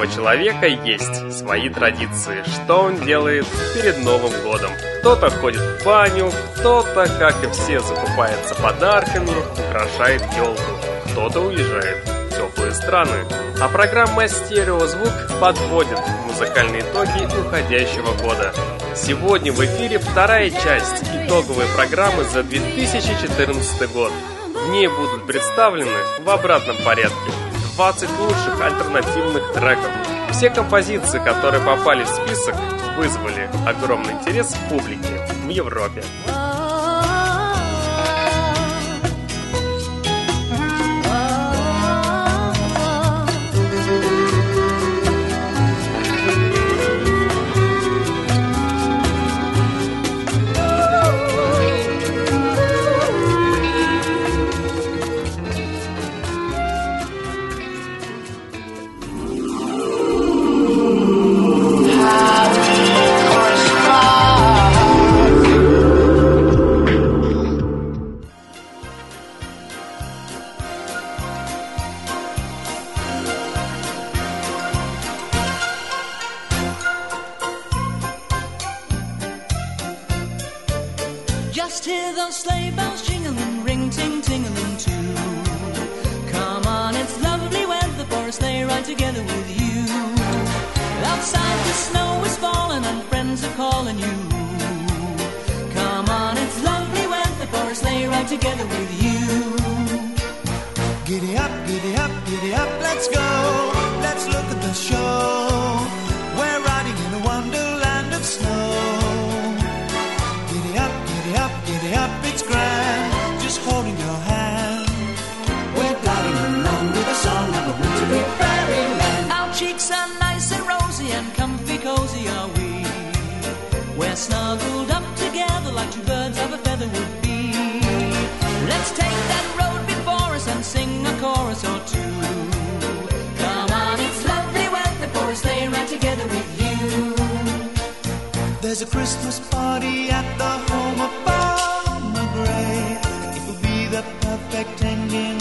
Каждого человека есть свои традиции, что он делает перед Новым годом. Кто-то ходит в баню, кто-то, как и все, закупается подарками, украшает елку, кто-то уезжает в теплые страны. А программа «Стереозвук» подводит музыкальные итоги уходящего года. Сегодня в эфире вторая часть итоговой программы за 2014 год. В ней будут представлены в обратном порядке 20 лучших альтернативных треков. Все композиции, которые попали в список, вызвали огромный интерес публики в Европе. We're snuggled up together like two birds of a feather would be. Let's take that road before us and sing a chorus or two. Come on, it's lovely weather for a sleigh ride together with you. There's a Christmas party at the home of Farmer Gray. It will be the perfect ending.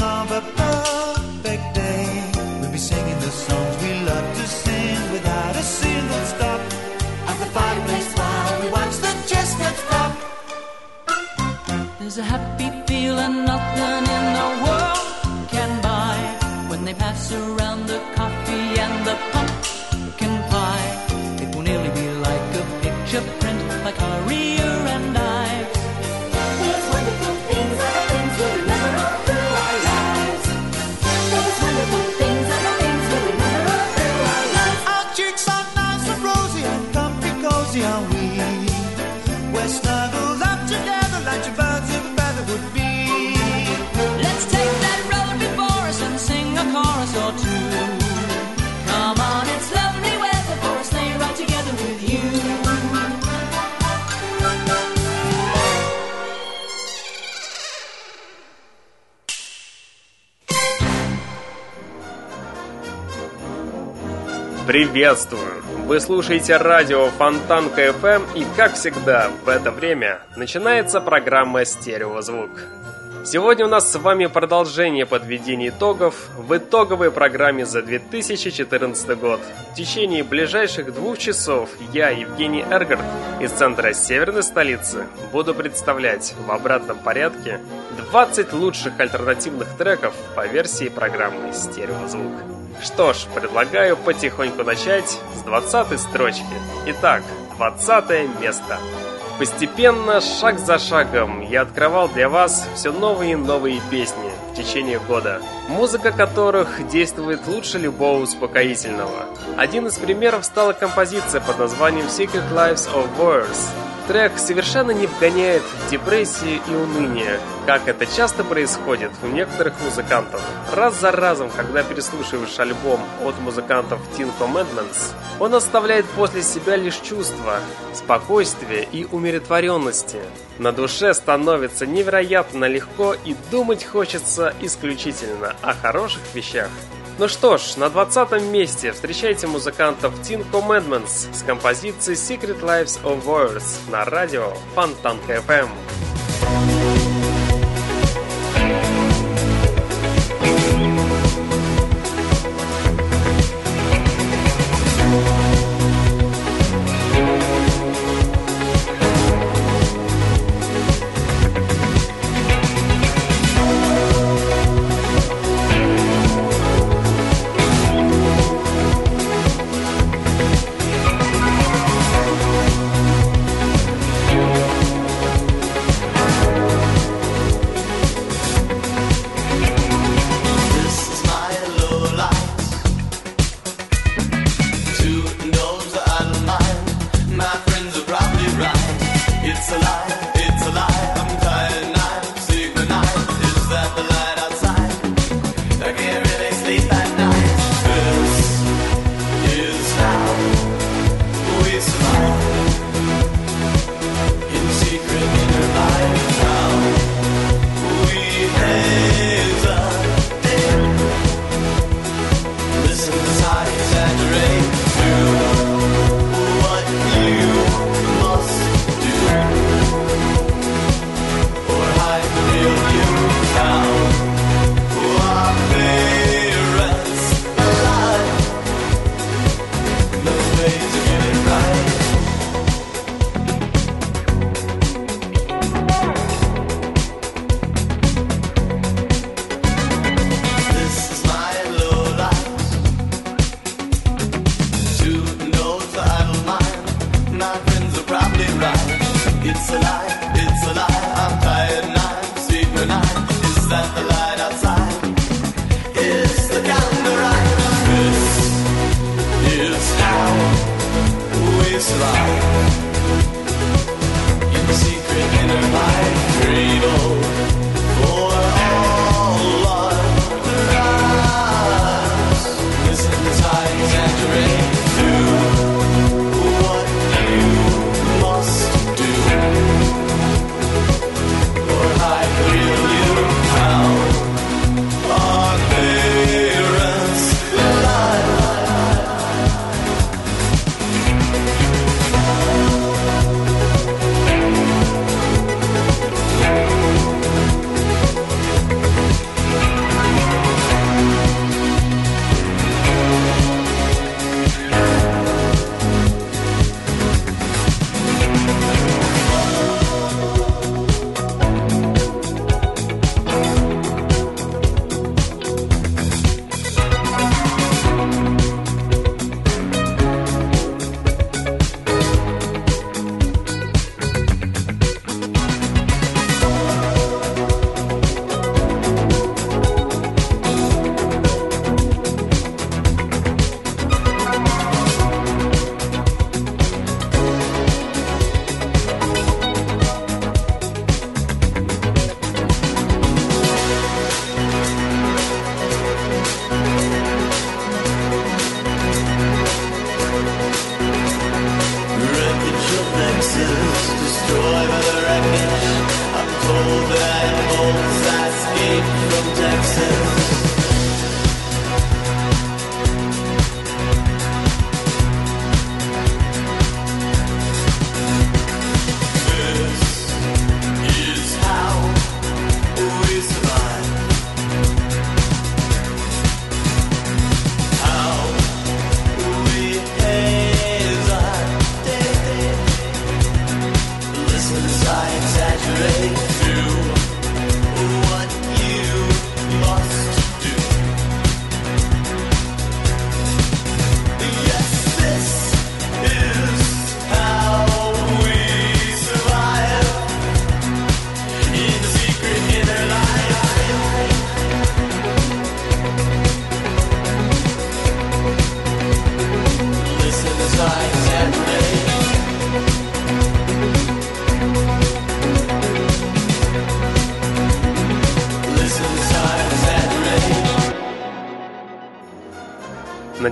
Приветствую! Вы слушаете радио Фонтан КФМ и, как всегда, в это время начинается программа «Стереозвук». Сегодня у нас с вами продолжение подведения итогов в итоговой программе за 2014 год. В течение ближайших двух часов я, Евгений Эргард, из центра северной столицы, буду представлять в обратном порядке 20 лучших альтернативных треков по версии программы «Стереозвук». Что ж, предлагаю потихоньку начать с 20 строчки. Итак, 20 место. Постепенно, шаг за шагом, я открывал для вас все новые и новые песни в течение года, музыка которых действует лучше любого успокоительного. Один из примеров стала композиция под названием Secret Lives of Words, Трек совершенно не вгоняет в депрессию и уныние, как это часто происходит у некоторых музыкантов. Раз за разом, когда переслушиваешь альбом от музыкантов Teen Commandments, он оставляет после себя лишь чувства спокойствия и умиротворенности. На душе становится невероятно легко и думать хочется исключительно о хороших вещах. Ну что ж, на 20 месте встречайте музыкантов Teen Commandments с композицией Secret Lives of Words на радио Фонтанка FM.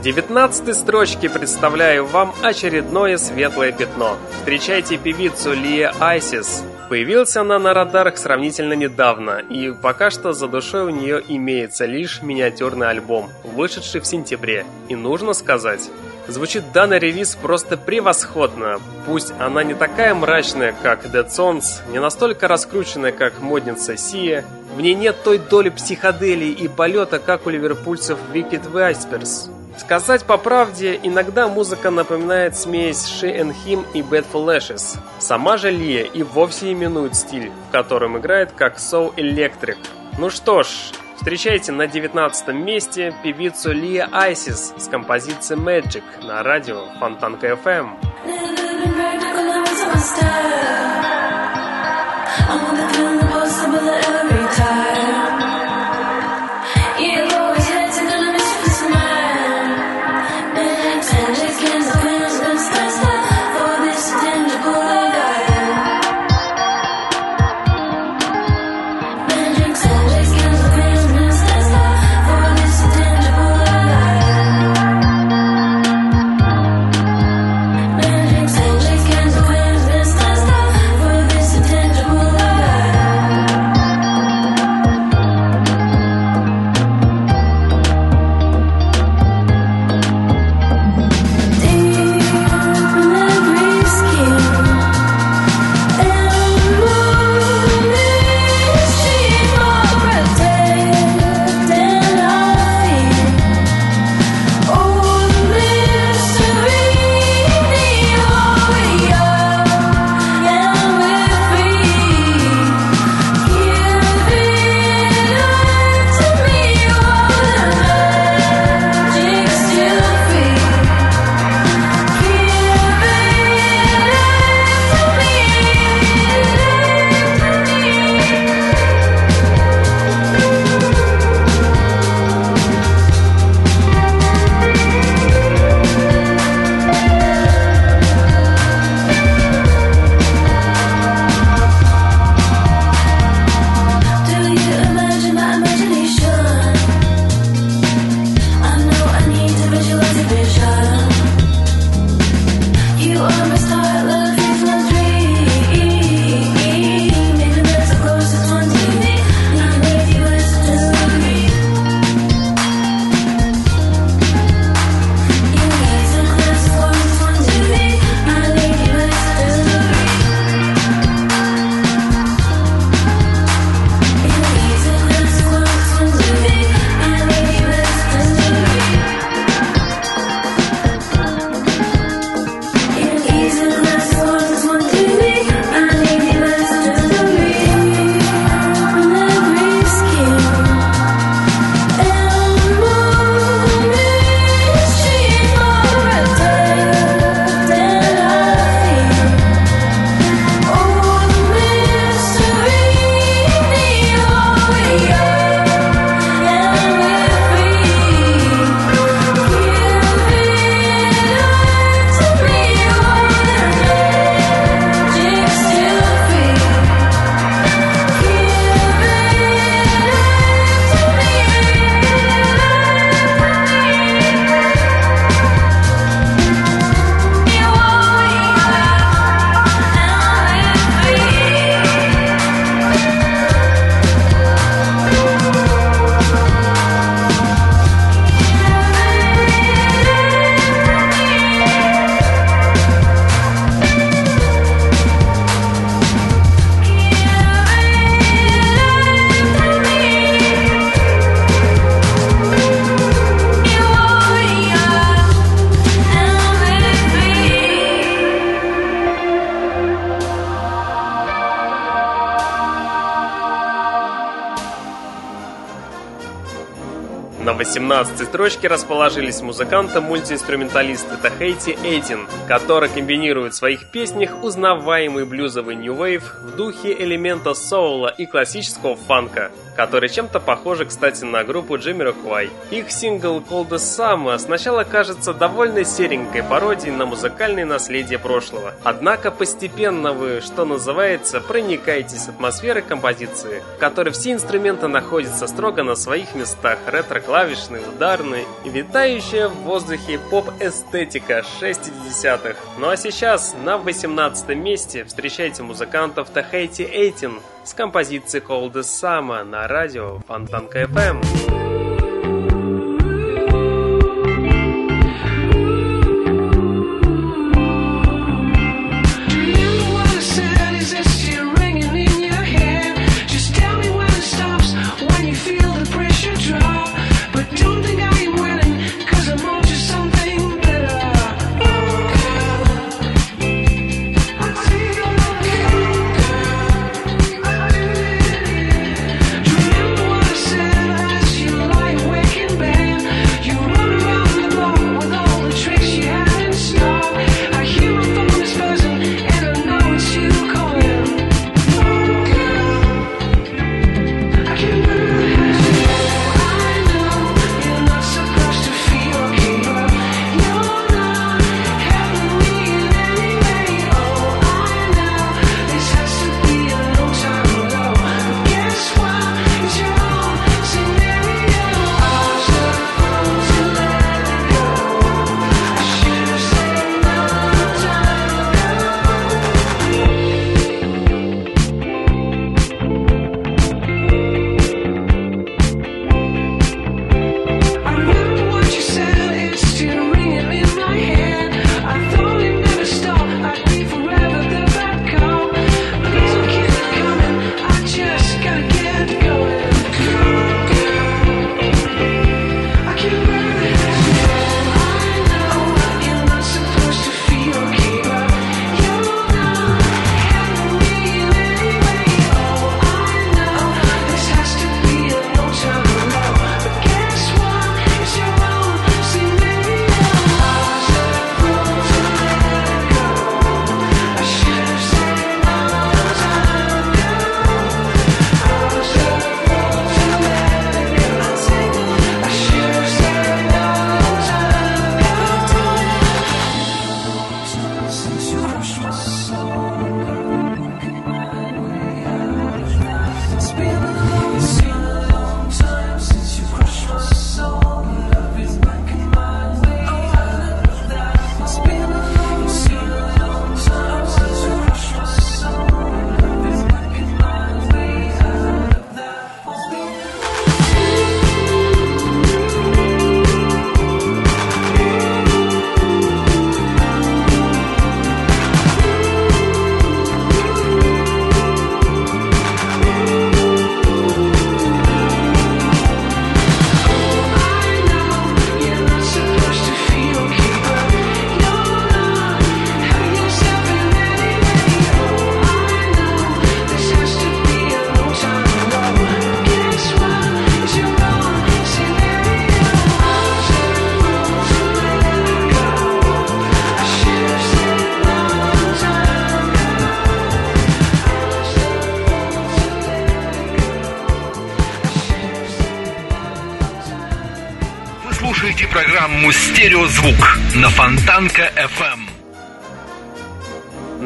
На девятнадцатой строчке представляю вам очередное светлое пятно. Встречайте певицу Лия Айсис. Появилась она на радарах сравнительно недавно, и пока что за душой у нее имеется лишь миниатюрный альбом, вышедший в сентябре. И нужно сказать, Звучит данный релиз просто превосходно. Пусть она не такая мрачная, как Dead Sons, не настолько раскрученная, как модница Сия, в ней нет той доли психоделии и полета, как у ливерпульцев Wicked Vipers. Сказать по правде, иногда музыка напоминает смесь She and Him и Bad for Lashes. Сама же Лия и вовсе именует стиль, в котором играет как Soul Electric. Ну что ж, встречайте на 19 месте певицу Лия Айсис с композицией Magic на радио Фонтанка FM. Never been 17 строчке расположились музыканты-мультиинструменталисты Тахейти Эйтин, который комбинирует в своих песнях узнаваемый блюзовый нью-вейв в духе элемента соула и классического фанка, который чем-то похожи, кстати, на группу Джиммирокуай. Их сингл Cold as Summer сначала кажется довольно серенькой пародией на музыкальное наследие прошлого. Однако постепенно вы, что называется, проникаетесь атмосферой композиции, в которой все инструменты находятся строго на своих местах, ретро-клавиш клавишный, ударный и витающая в воздухе поп-эстетика 60-х. Ну а сейчас на 18 месте встречайте музыкантов Тахейти Эйтин с композицией Cold Summer на радио Фонтанка FM.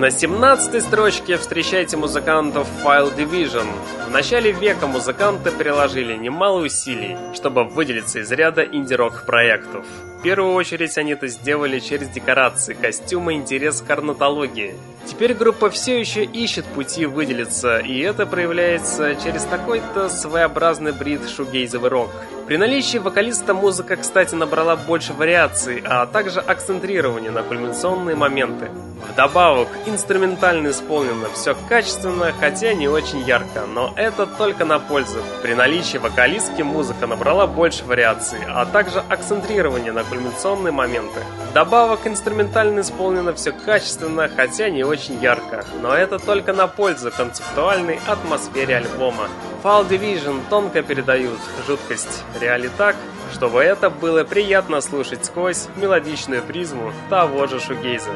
На 17 строчке встречайте музыкантов File Division. В начале века музыканты приложили немало усилий, чтобы выделиться из ряда инди-рок проектов. В первую очередь они это сделали через декорации, костюмы, интерес к орнитологии. Теперь группа все еще ищет пути выделиться, и это проявляется через такой-то своеобразный брит шугейзовый рок. При наличии вокалиста музыка, кстати, набрала больше вариаций, а также акцентрирования на кульминационные моменты. Вдобавок, инструментально исполнено все качественно, хотя не очень ярко, но это только на пользу. При наличии вокалистки музыка набрала больше вариаций, а также акцентрирование на кульминационные моменты. Вдобавок, инструментально исполнено все качественно, хотя не очень ярко, но это только на пользу концептуальной атмосфере альбома. Fall Division тонко передают жуткость реали так, чтобы это было приятно слушать сквозь мелодичную призму того же шугейза.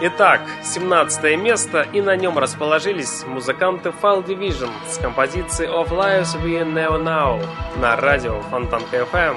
Итак, 17 место, и на нем расположились музыканты Fall Division с композицией Of Lives We Never Know на радио Фонтанка FM.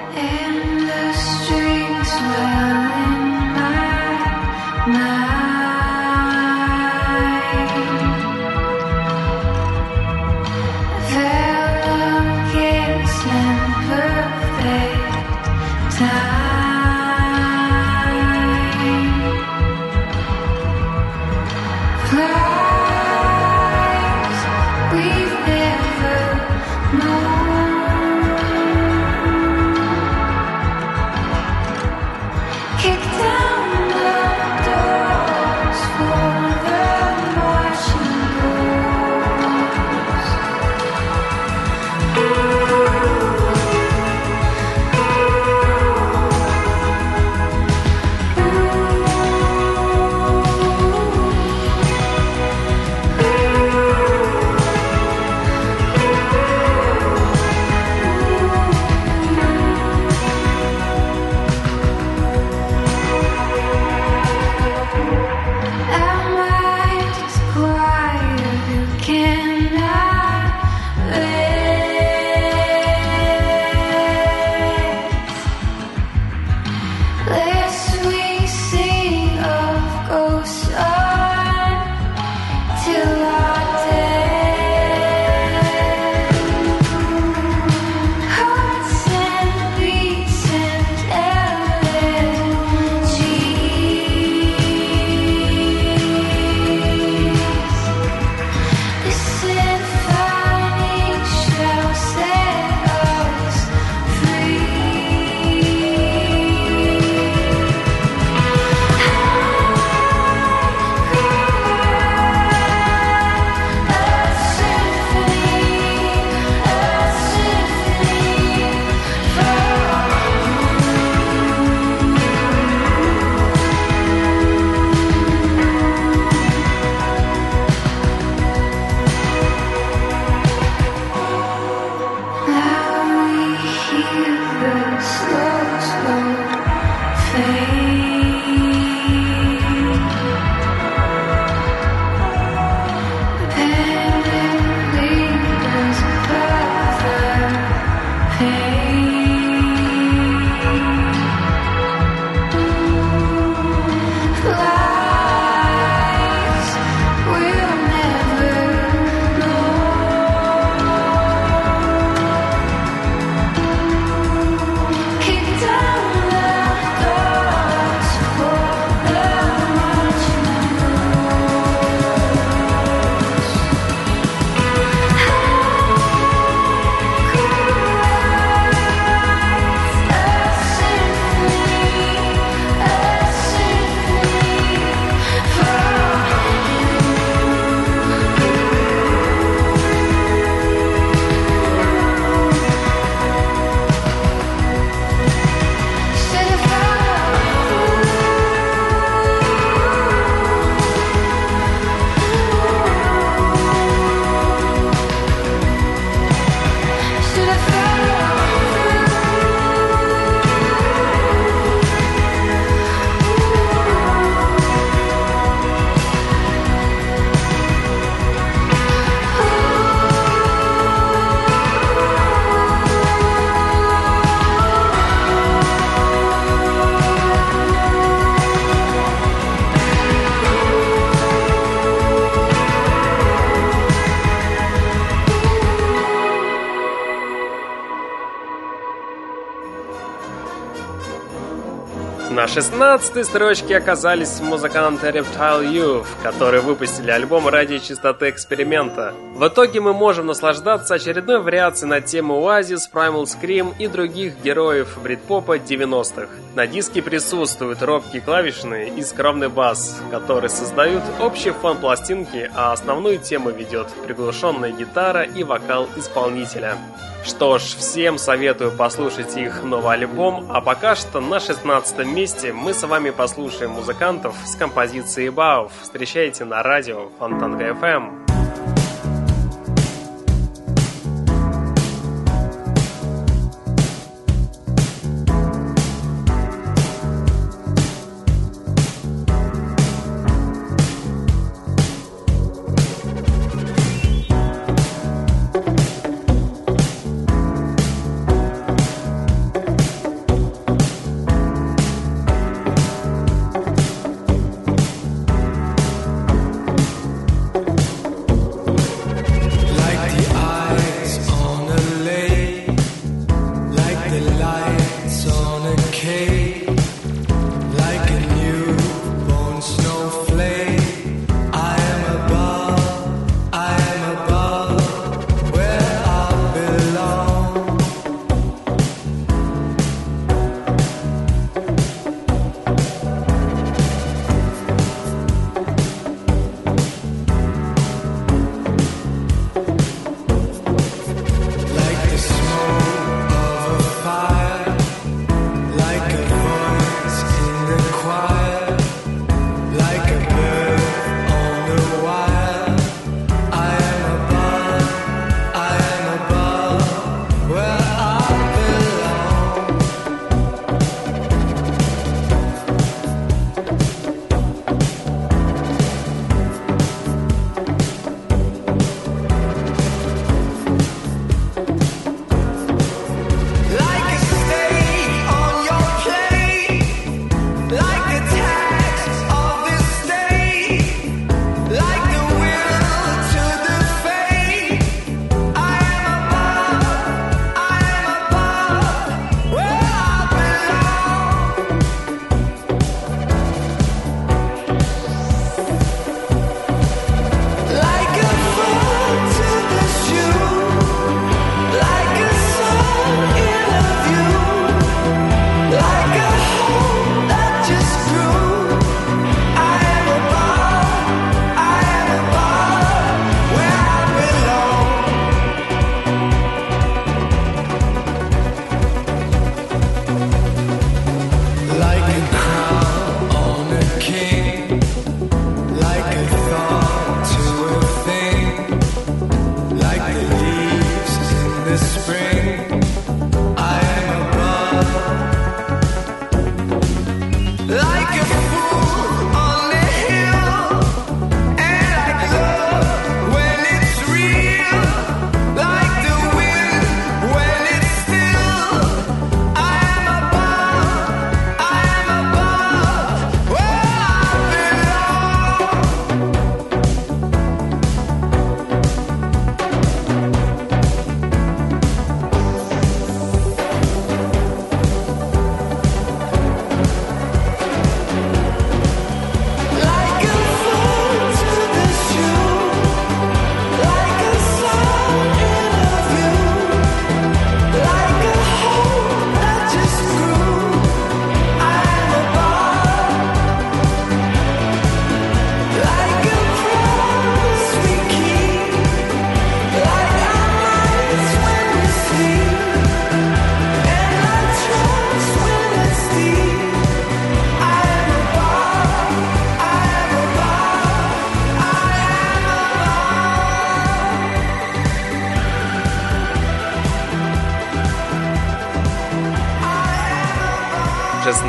16 строчке оказались музыканты Reptile Youth, которые выпустили альбом ради чистоты эксперимента. В итоге мы можем наслаждаться очередной вариацией на тему Oasis, Primal Scream и других героев брит-попа 90-х. На диске присутствуют робкие клавишные и скромный бас, которые создают общий фон пластинки, а основную тему ведет приглушенная гитара и вокал исполнителя. Что ж, всем советую послушать их новый альбом, а пока что на 16 месте мы с вами послушаем музыкантов с композицией Бауф. Встречайте на радио Фонтанка FM.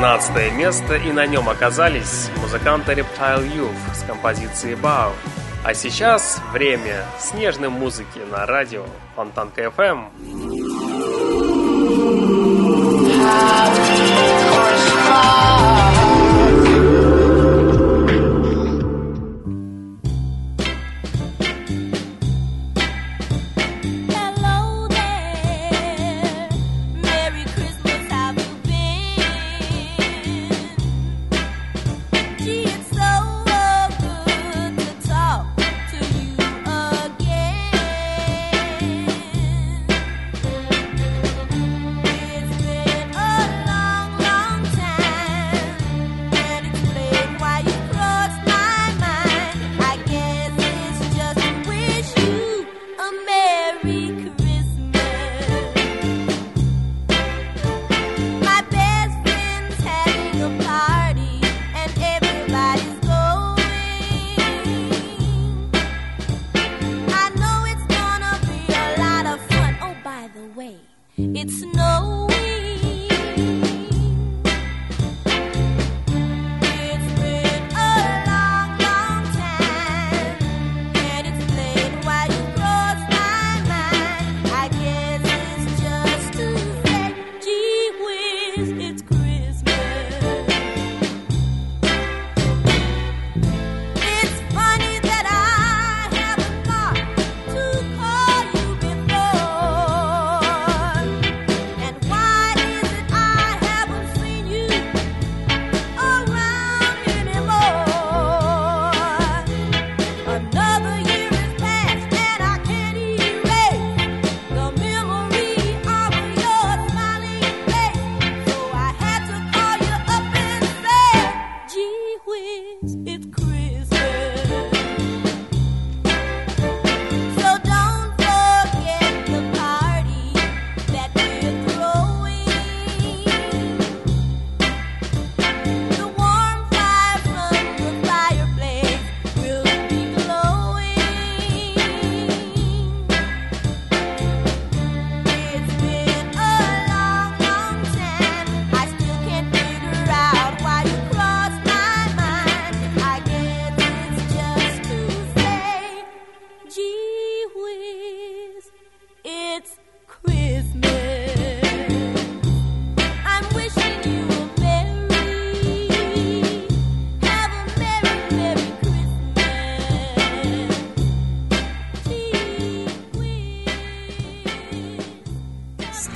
16 место, и на нем оказались музыканты Reptile Youth с композицией Bow. А сейчас время снежной музыки на радио Фонтанка FM.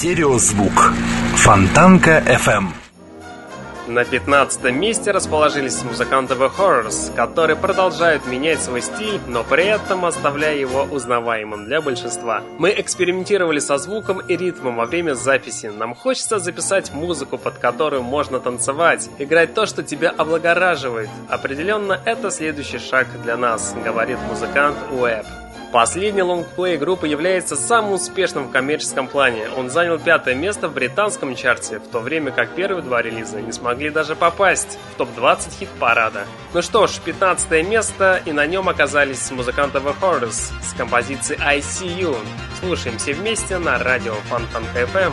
Стереозвук. Фонтанка FM. На 15 месте расположились музыканты The Horrors, которые продолжают менять свой стиль, но при этом оставляя его узнаваемым для большинства. Мы экспериментировали со звуком и ритмом во время записи. Нам хочется записать музыку, под которую можно танцевать, играть то, что тебя облагораживает. Определенно, это следующий шаг для нас, говорит музыкант Уэб. Последний лонгплей группы является самым успешным в коммерческом плане. Он занял пятое место в британском чарте, в то время как первые два релиза не смогли даже попасть в топ-20 хит-парада. Ну что ж, 15 место, и на нем оказались музыканты The Horrors с композицией I See You. Слушаем все вместе на радио Фонтанка FM.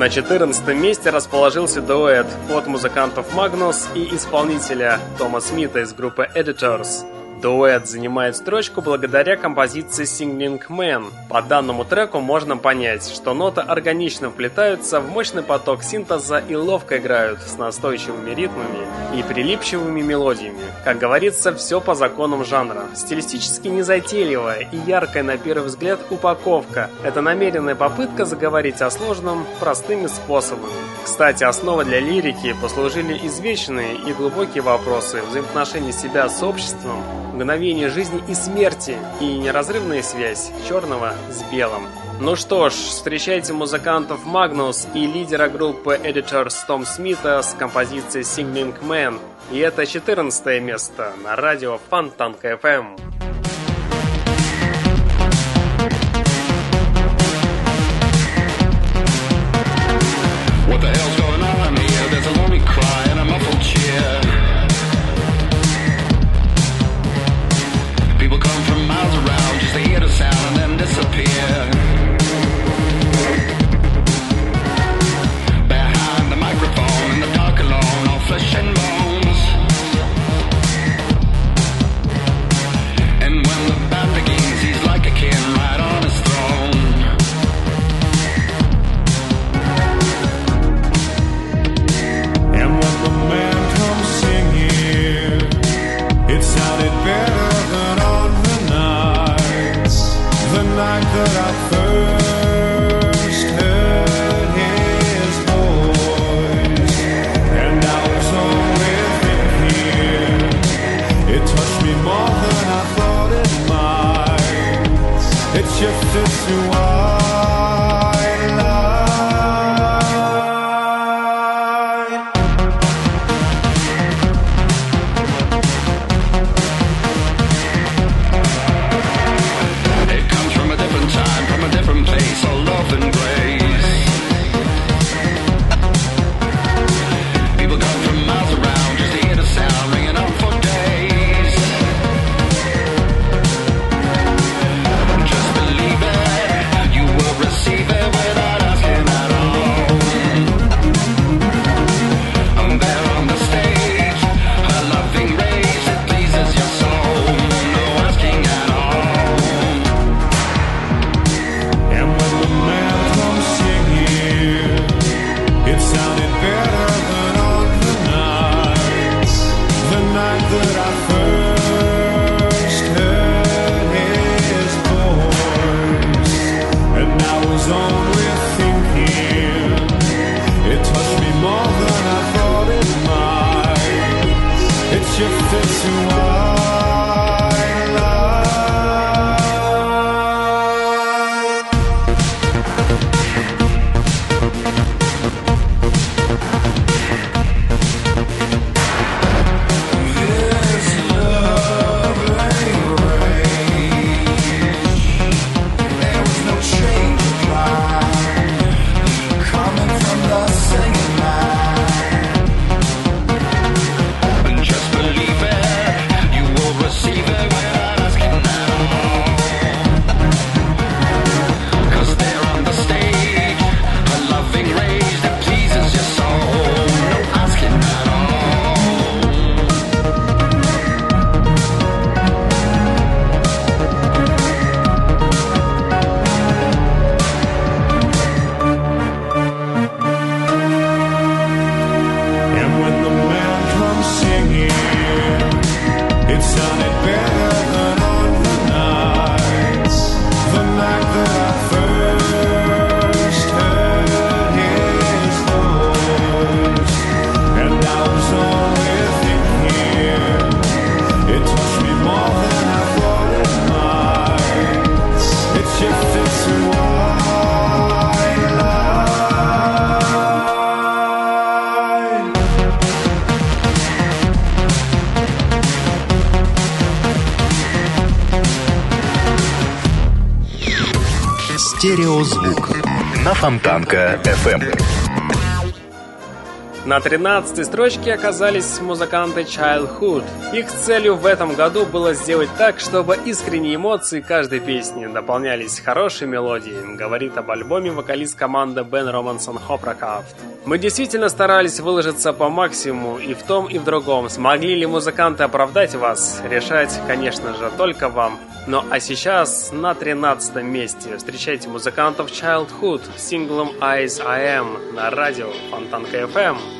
На 14 месте расположился дуэт от музыкантов Магнус и исполнителя Тома Смита из группы Editors – Дуэт занимает строчку благодаря композиции Singing Man. По данному треку можно понять, что ноты органично вплетаются в мощный поток синтеза и ловко играют с настойчивыми ритмами и прилипчивыми мелодиями. Как говорится, все по законам жанра. Стилистически незатейливая и яркая на первый взгляд упаковка – это намеренная попытка заговорить о сложном простыми способами. Кстати, основой для лирики послужили извечные и глубокие вопросы взаимоотношений себя с обществом, мгновение жизни и смерти и неразрывная связь черного с белым. Ну что ж, встречайте музыкантов Магнус и лидера группы Editors Том Смита с композицией Singing Man. И это 14 место на радио Фонтанка FM. Аудиозвук на Фонтанка FM. Эм. На 13 строчке оказались музыканты Childhood. Их целью в этом году было сделать так, чтобы искренние эмоции каждой песни дополнялись хорошей мелодией, говорит об альбоме вокалист команды Бен Романсон Хопракафт. Мы действительно старались выложиться по максимуму и в том, и в другом. Смогли ли музыканты оправдать вас? Решать, конечно же, только вам. Ну а сейчас на 13 месте встречайте музыкантов Childhood с синглом Eyes I Am на радио Фонтанка FM.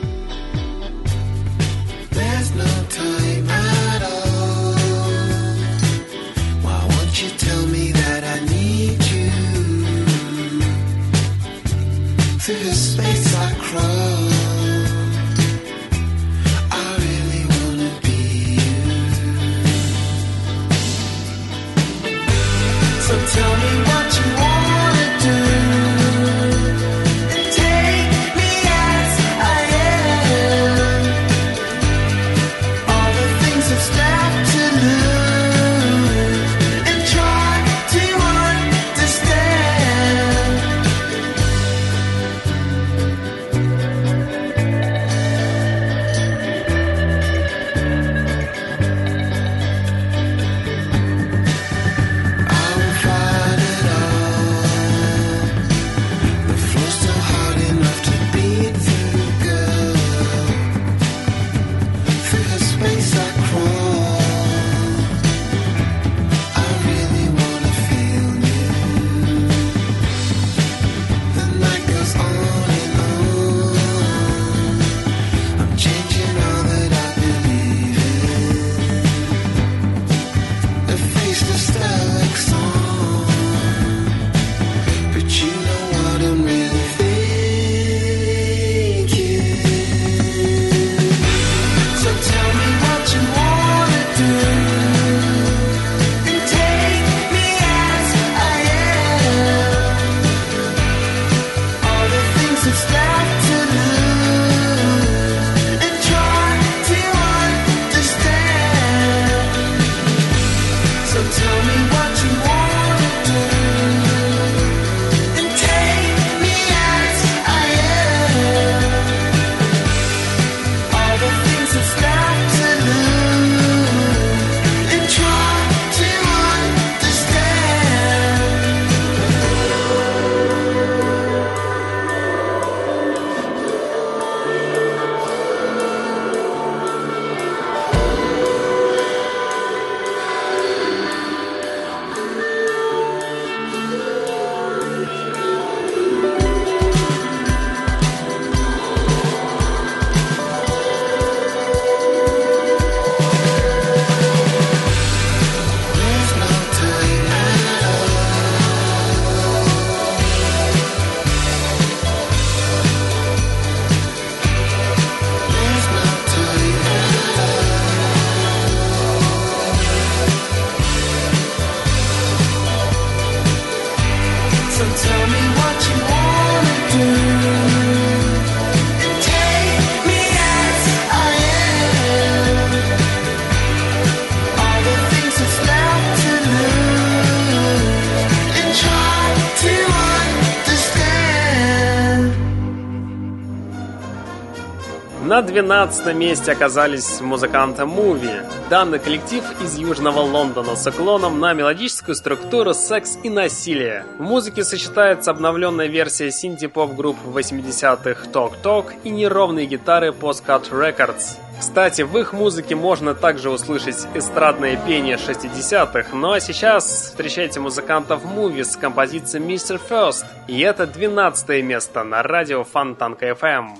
На 12 месте оказались музыканты Муви. Данный коллектив из Южного Лондона с уклоном на мелодическую структуру секс и насилие. В музыке сочетается обновленная версия синти-поп групп 80-х Talk Talk и неровные гитары Postcard Records. Кстати, в их музыке можно также услышать эстрадное пение 60-х, ну а сейчас встречайте музыкантов Муви с композицией Mr. First. И это 12 место на радио Фонтанка FM.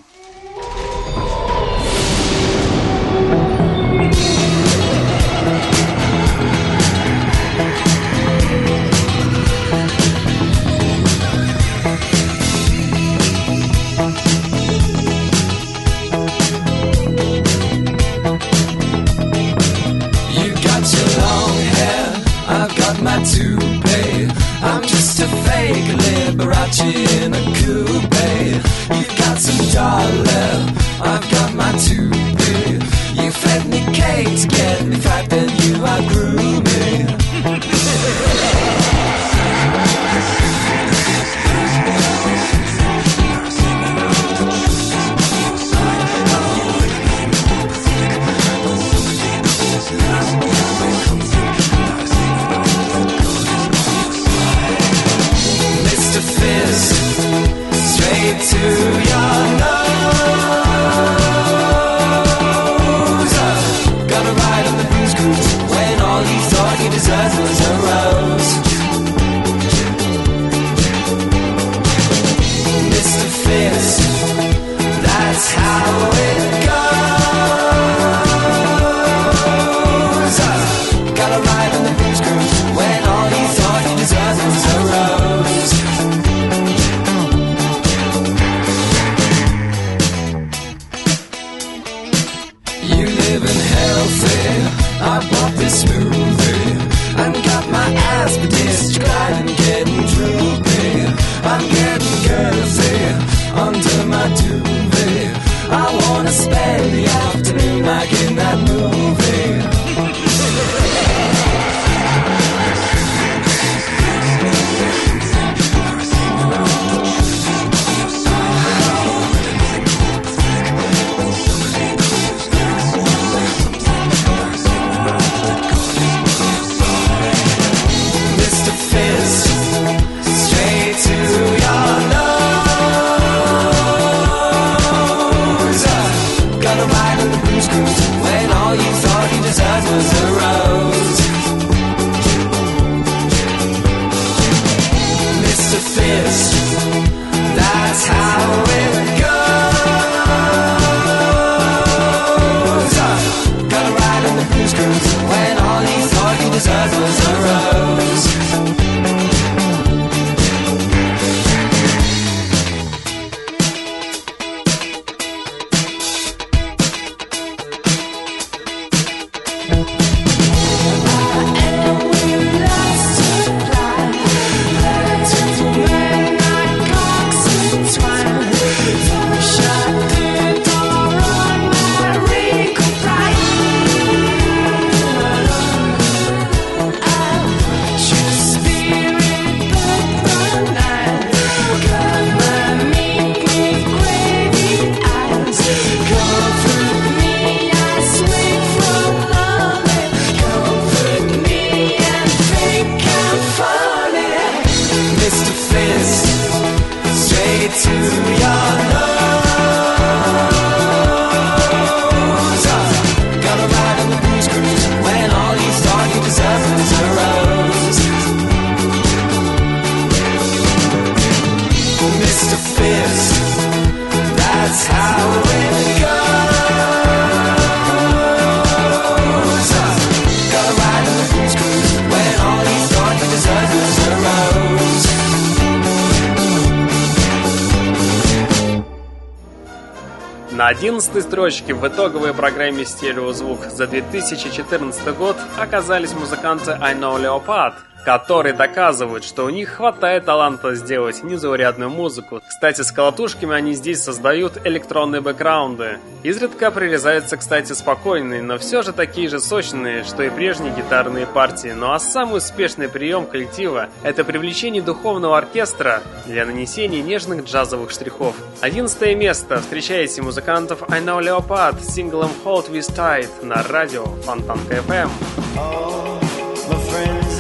11 строчке в итоговой программе «Стереозвук» за 2014 год оказались музыканты I Know Leopard, которые доказывают, что у них хватает таланта сделать незаурядную музыку. Кстати, с колотушками они здесь создают электронные бэкграунды. Изредка прирезаются, кстати, спокойные, но все же такие же сочные, что и прежние гитарные партии. Ну а самый успешный прием коллектива – это привлечение духовного оркестра для нанесения нежных джазовых штрихов. Одиннадцатое место. Встречайте музыкантов I Know Leopard с синглом Hold With Tight на радио Фонтанка FM.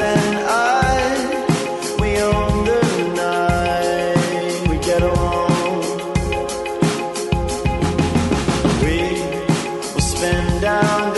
And down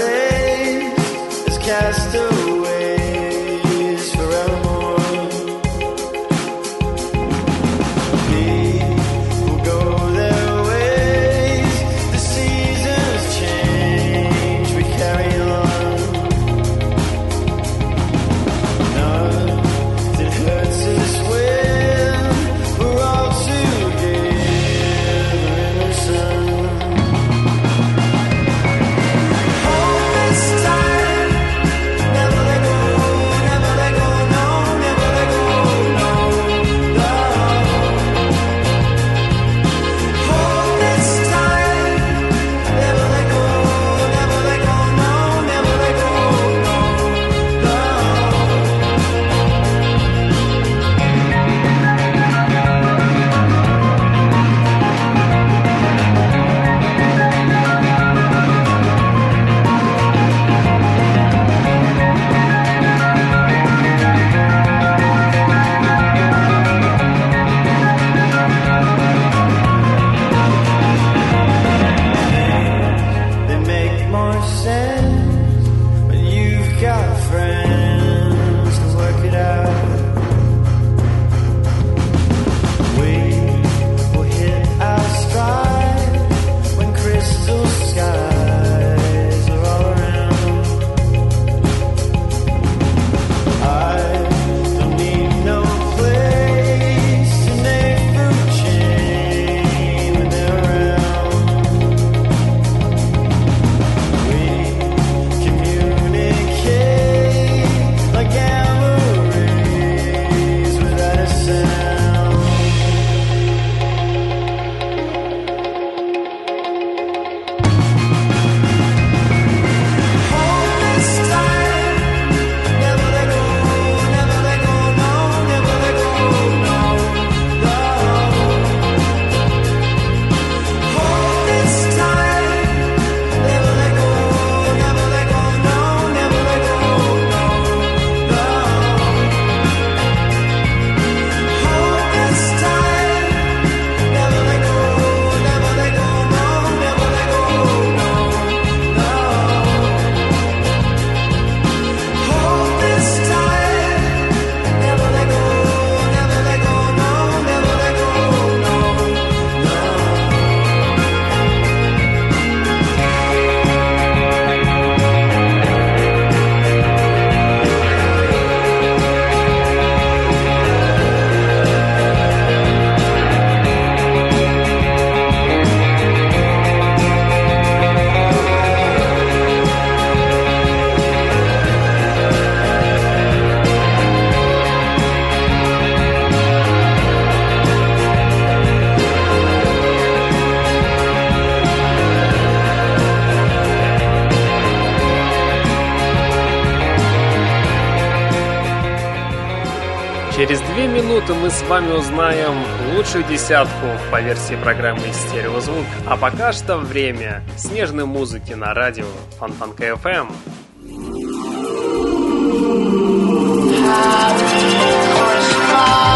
минуты мы с вами узнаем лучшую десятку по версии программы «Стереозвук». А пока что время снежной музыки на радио Фонтанка FM. I'll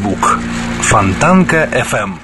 Стереозвук. Фонтанка FM.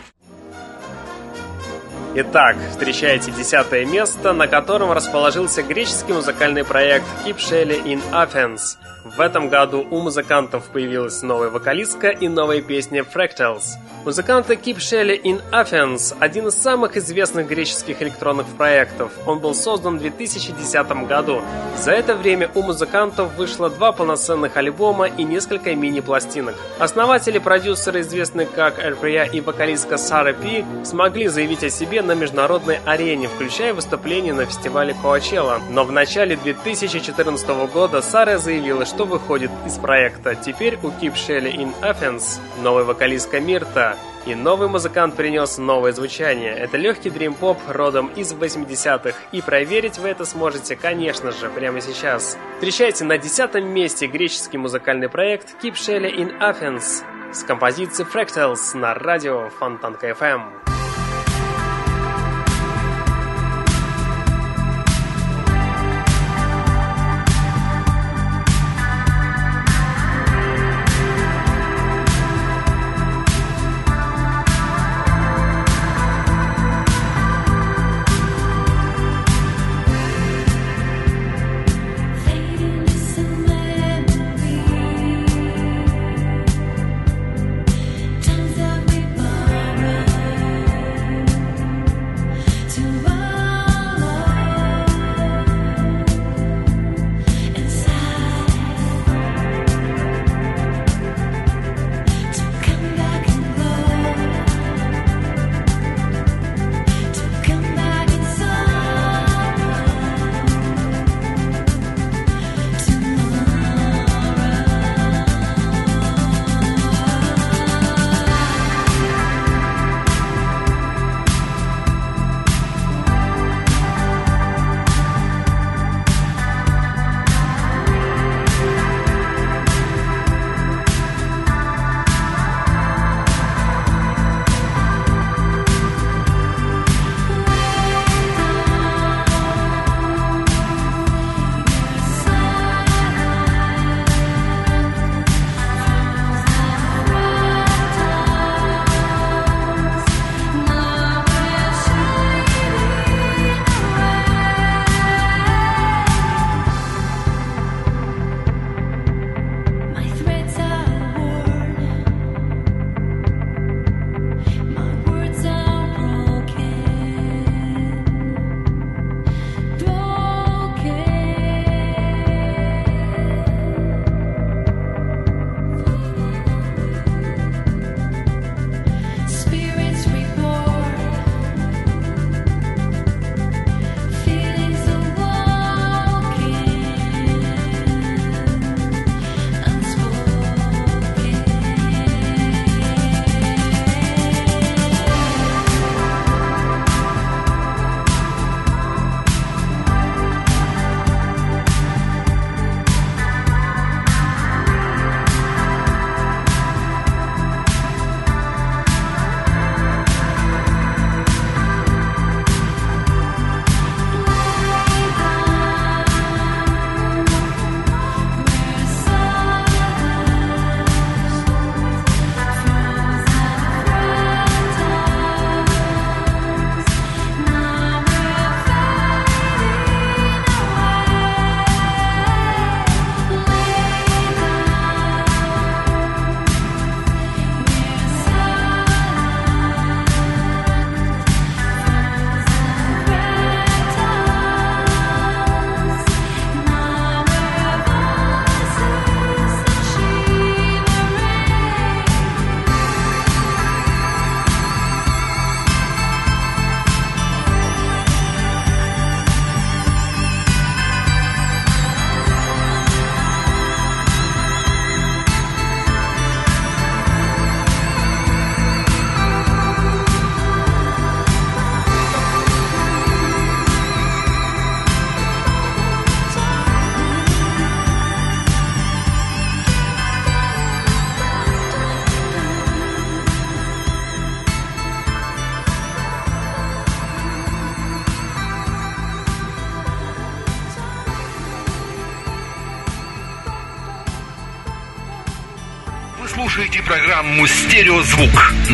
Итак, встречайте десятое место, на котором расположился греческий музыкальный проект Keep Shelley in Athens. В этом году у музыкантов появилась новая вокалистка и новая песня Fractals. Музыканты Keep Shelley in Athens – один из самых известных греческих электронных проектов. Он был создан в 2010 году. За это время у музыкантов вышло два полноценных альбома и несколько мини-пластинок. Основатели продюсеры, известные как Эльфрия и вокалистка Сара Пи, смогли заявить о себе на международной арене, включая выступление на фестивале Coachella. Но в начале 2014 года Сара заявила, что выходит из проекта. Теперь у Keep Shelley in Athens новая вокалистка Мирта. И новый музыкант принес новое звучание. Это легкий дрим-поп родом из 80-х. И проверить вы это сможете, конечно же, прямо сейчас. Встречайте на десятом месте греческий музыкальный проект Keep Shelley in Athens с композицией Fractals на радио Фонтанка FM.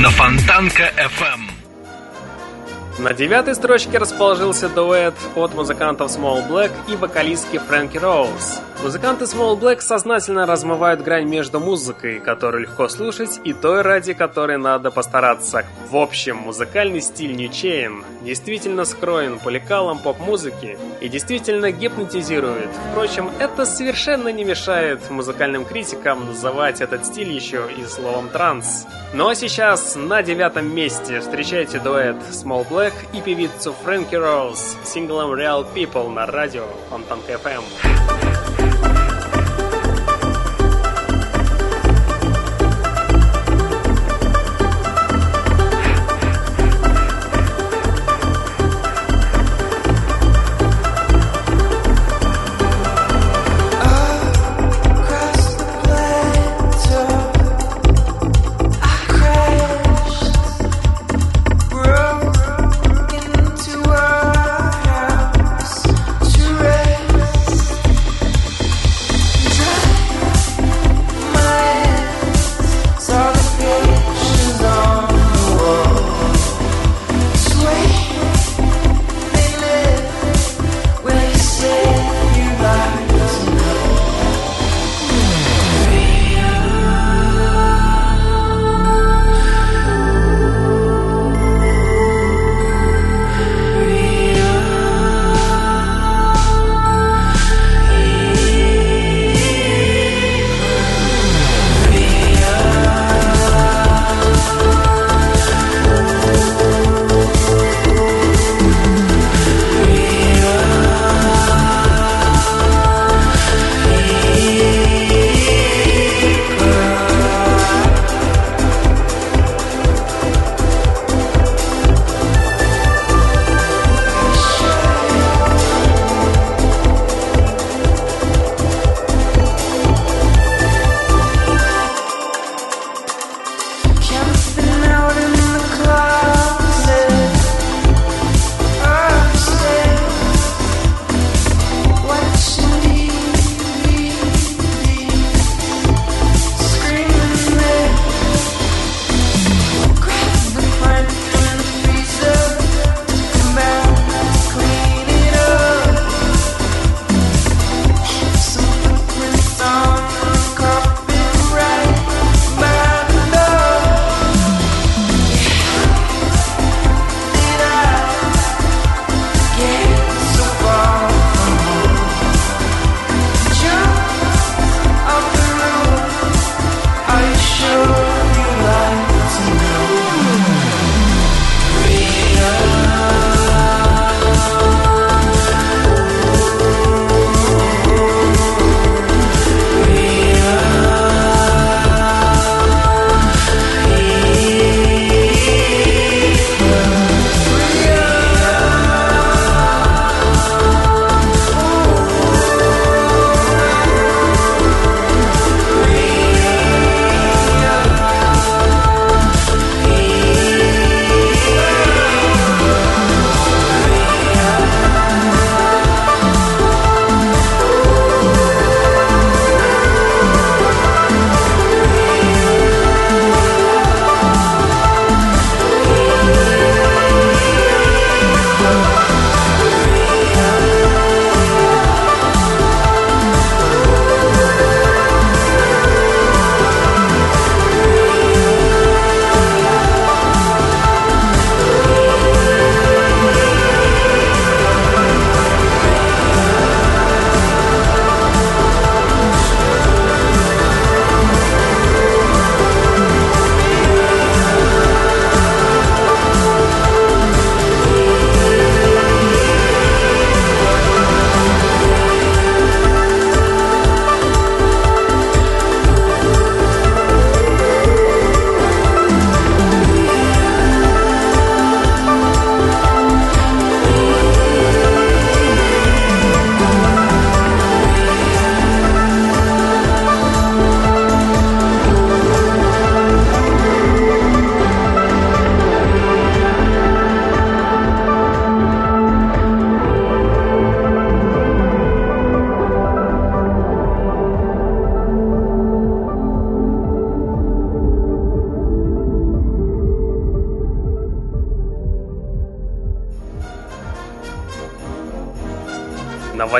На Фонтанка FM. На девятой строчке расположился дуэт от музыкантов Small Black и вокалистки Фрэнки Роуз. Музыканты Small Black сознательно размывают грань между музыкой, которую легко слушать, и той, ради которой надо постараться. В общем, музыкальный стиль Ничейн действительно скроен по лекалам поп-музыки и действительно гипнотизирует. Впрочем, это совершенно не мешает музыкальным критикам называть этот стиль еще и словом транс. Ну а сейчас на девятом месте встречайте дуэт Small Black и певицу Фрэнки Роуз с синглом Real People на радио Фонтанка FM.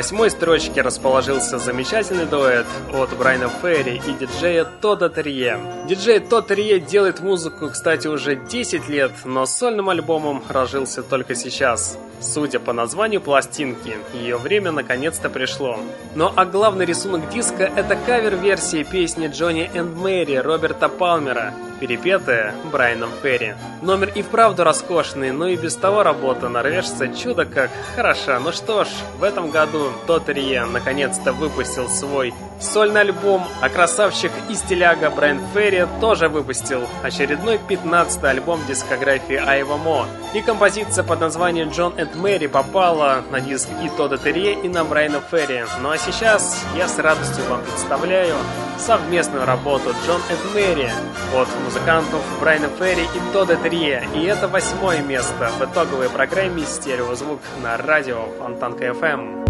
Восьмой строчке расположился замечательный дуэт от Брайана Ферри и диджея Тода Терье. Диджей Тод Терье делает музыку, кстати, уже 10 лет, но сольным альбомом разжился только сейчас. Судя по названию пластинки, ее время наконец-то пришло. Ну а главный рисунок диска это кавер-версия песни Джонни энд Мэри Роберта Палмера, перепетая Брайаном Ферри. Номер и вправду роскошный, но и без того работа норвежца чудо как хороша. Ну что ж, в этом году Тоттерье наконец-то выпустил свой сольный альбом, а красавчик и стиляга Брайан Ферри тоже выпустил очередной 15 альбом дискографии Айва Мо. И композиция под названием Джон энд Мэри попала на диск и Тодда Терье, и на Брайана Ферри. Ну а сейчас я с радостью вам представляю совместную работу Джон энд Мэри от музыкантов Брайана Ферри и Тодда Терье. И это восьмое место в итоговой программе «Стереозвук» на радио Фонтанка FM.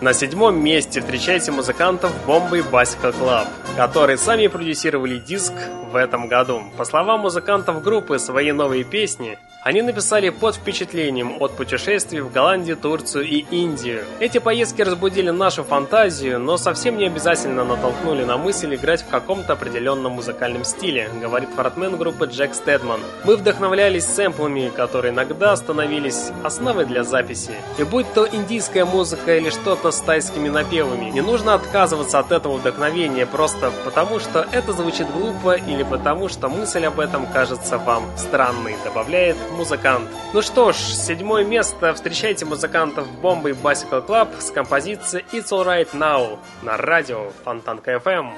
На седьмом месте встречайте музыкантов Бомбы Bicycle Club, которые сами продюсировали диск в этом году. По словам музыкантов группы, свои новые песни они написали под впечатлением от путешествий в Голландию, Турцию и Индию. Эти поездки разбудили нашу фантазию, но совсем не обязательно натолкнули на мысль играть в каком-то определенном музыкальном стиле, говорит фронтмен группы Джек Стедман. Мы вдохновлялись сэмплами, которые иногда становились основой для записи. И будь то индийская музыка или что-то с тайскими напевами, не нужно отказываться от этого вдохновения просто потому, что это звучит глупо или потому, что мысль об этом кажется вам странной, добавляет музыкант. Ну что ж, седьмое место. Встречайте музыкантов Бомбы Bicycle Club с композицией It's Alright Now на радио Фонтанка FM.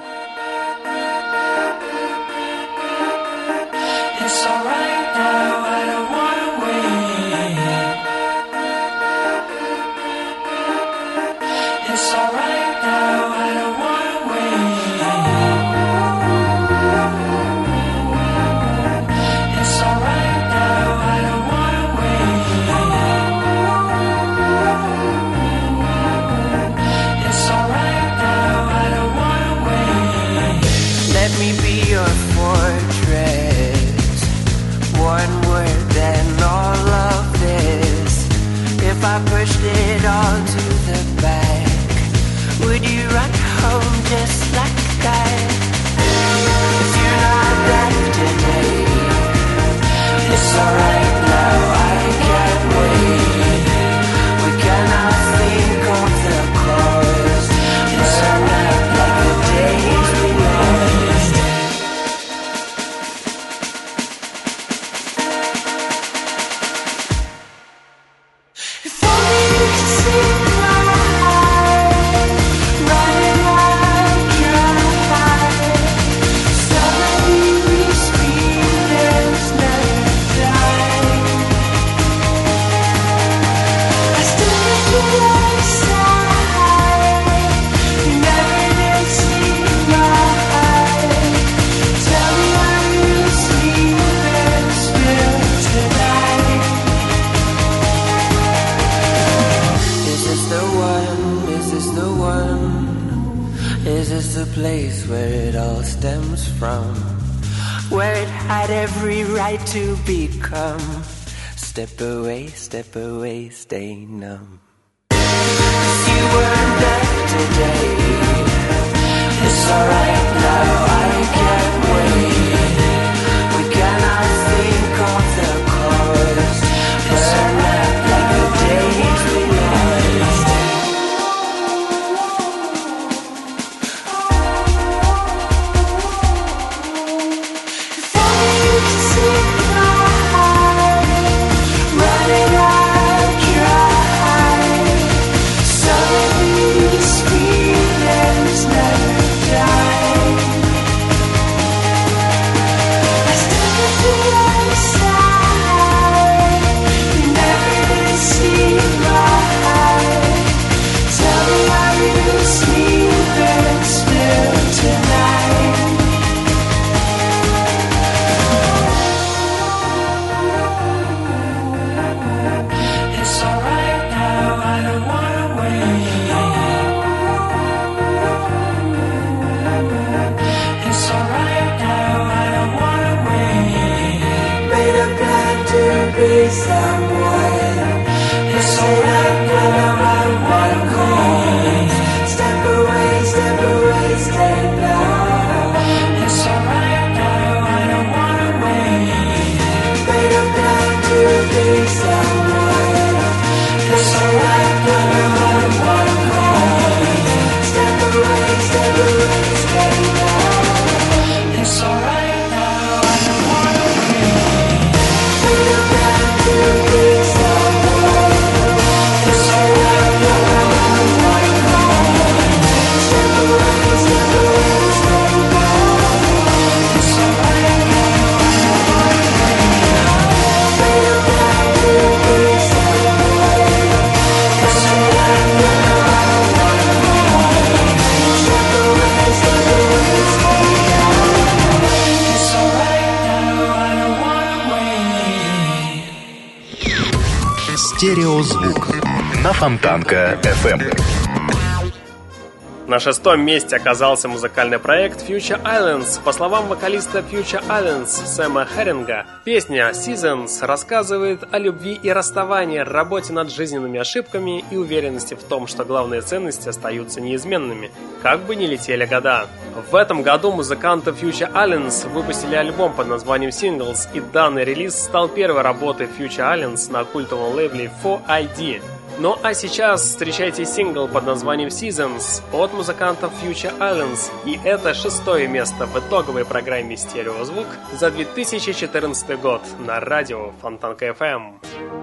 FM. На шестом месте оказался музыкальный проект Future Islands. По словам вокалиста Future Islands Сэма Херринга, песня Seasons рассказывает о любви и расставании, работе над жизненными ошибками и уверенности в том, что главные ценности остаются неизменными, как бы ни летели года. В этом году музыканты Future Islands выпустили альбом под названием Singles, и данный релиз стал первой работой Future Islands на культовом лейбле 4ID. Ну а сейчас встречайте сингл под названием Seasons от музыкантов Future Islands. И это шестое место в итоговой программе «Стереозвук» за 2014 год на радио Фонтанка FM.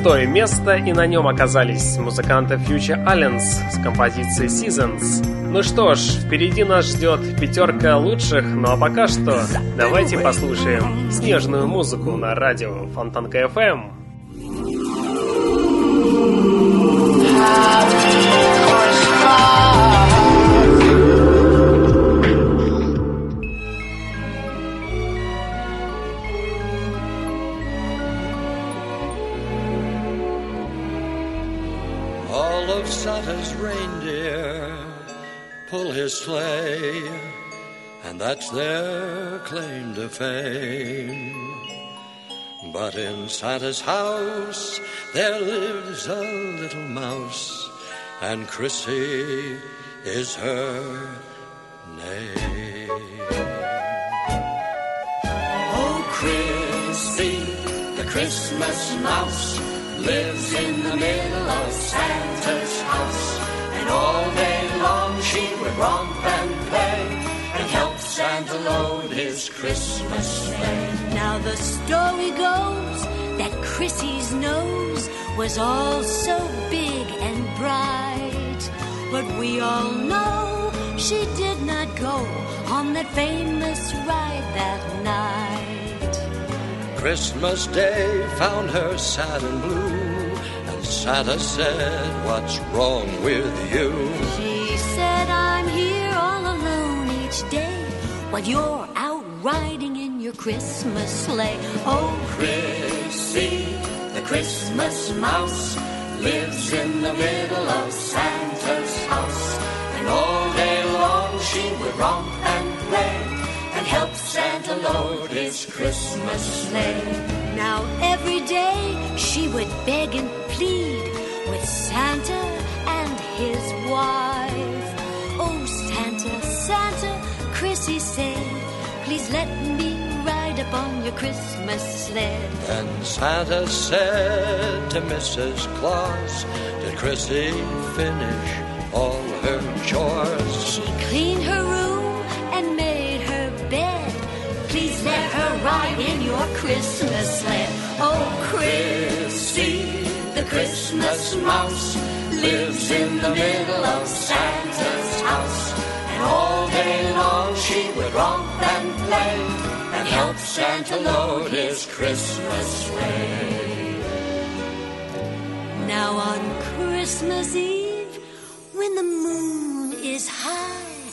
Шестое место, и на нем оказались музыканты Future Allens с композицией Seasons. Ну что ж, впереди нас ждет пятерка лучших, ну а пока что давайте послушаем снежную музыку на радио Фонтанка FM. And that's their claim to fame. But in Santa's house there lives a little mouse, and Chrissy is her name. Oh, Chrissy, the Christmas mouse, lives in the middle of Santa's house, and all day she would romp and play and help Santa load his Christmas sleigh. Now the story goes that Chrissy's nose was all so big and bright. But we all know she did not go on that famous ride that night. Christmas Day found her sad and blue. And Santa said, What's wrong with you? Day while you're out riding in your Christmas sleigh. Oh, Chrissy, the Christmas mouse, lives in the middle of Santa's house. And all day long she would romp and play and help Santa load his Christmas sleigh. Now every day she would beg and plead with Santa and his wife. Said, please let me ride up on your Christmas sled. And Santa said to Mrs. Claus, Did Chrissy finish all her chores? She cleaned her room and made her bed. Please let her ride in your Christmas sled. Oh, Chrissy, the Christmas mouse, lives in the middle of Santa's house. And all day long she would romp and play and help Santa load his Christmas sleigh. Now on Christmas Eve, when the moon is high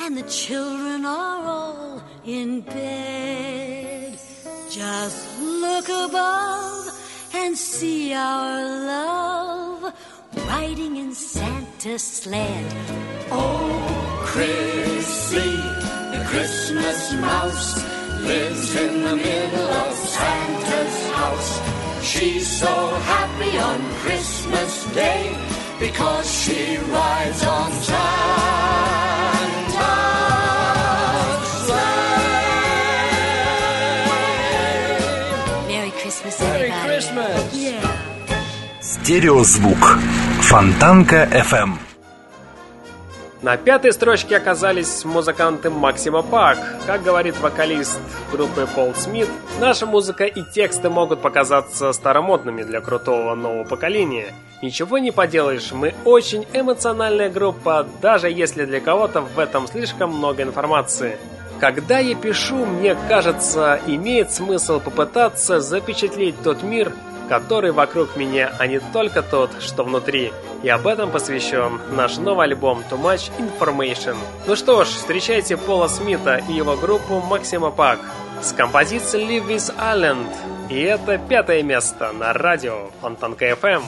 and the children are all in bed, just look above and see our love riding in Santa's sled. Oh, Chrissy, the Christmas mouse, lives in the middle of Santa's house. She's so happy on Christmas Day because she rides on Santa's Стереозвук. Фонтанка FM. На пятой строчке оказались музыканты Максима Пак. Как говорит вокалист группы Пол Смит, наша музыка и тексты могут показаться старомодными для крутого нового поколения. Ничего не поделаешь, мы очень эмоциональная группа, даже если для кого-то в этом слишком много информации. Когда я пишу, мне кажется, имеет смысл попытаться запечатлеть тот мир, который вокруг меня, а не только тот, что внутри. И об этом посвящен наш новый альбом Too Much Information. Ну что ж, встречайте Пола Смита и его группу Максима Пак с композицией Live with Island. И это пятое место на радио Фонтанка FM.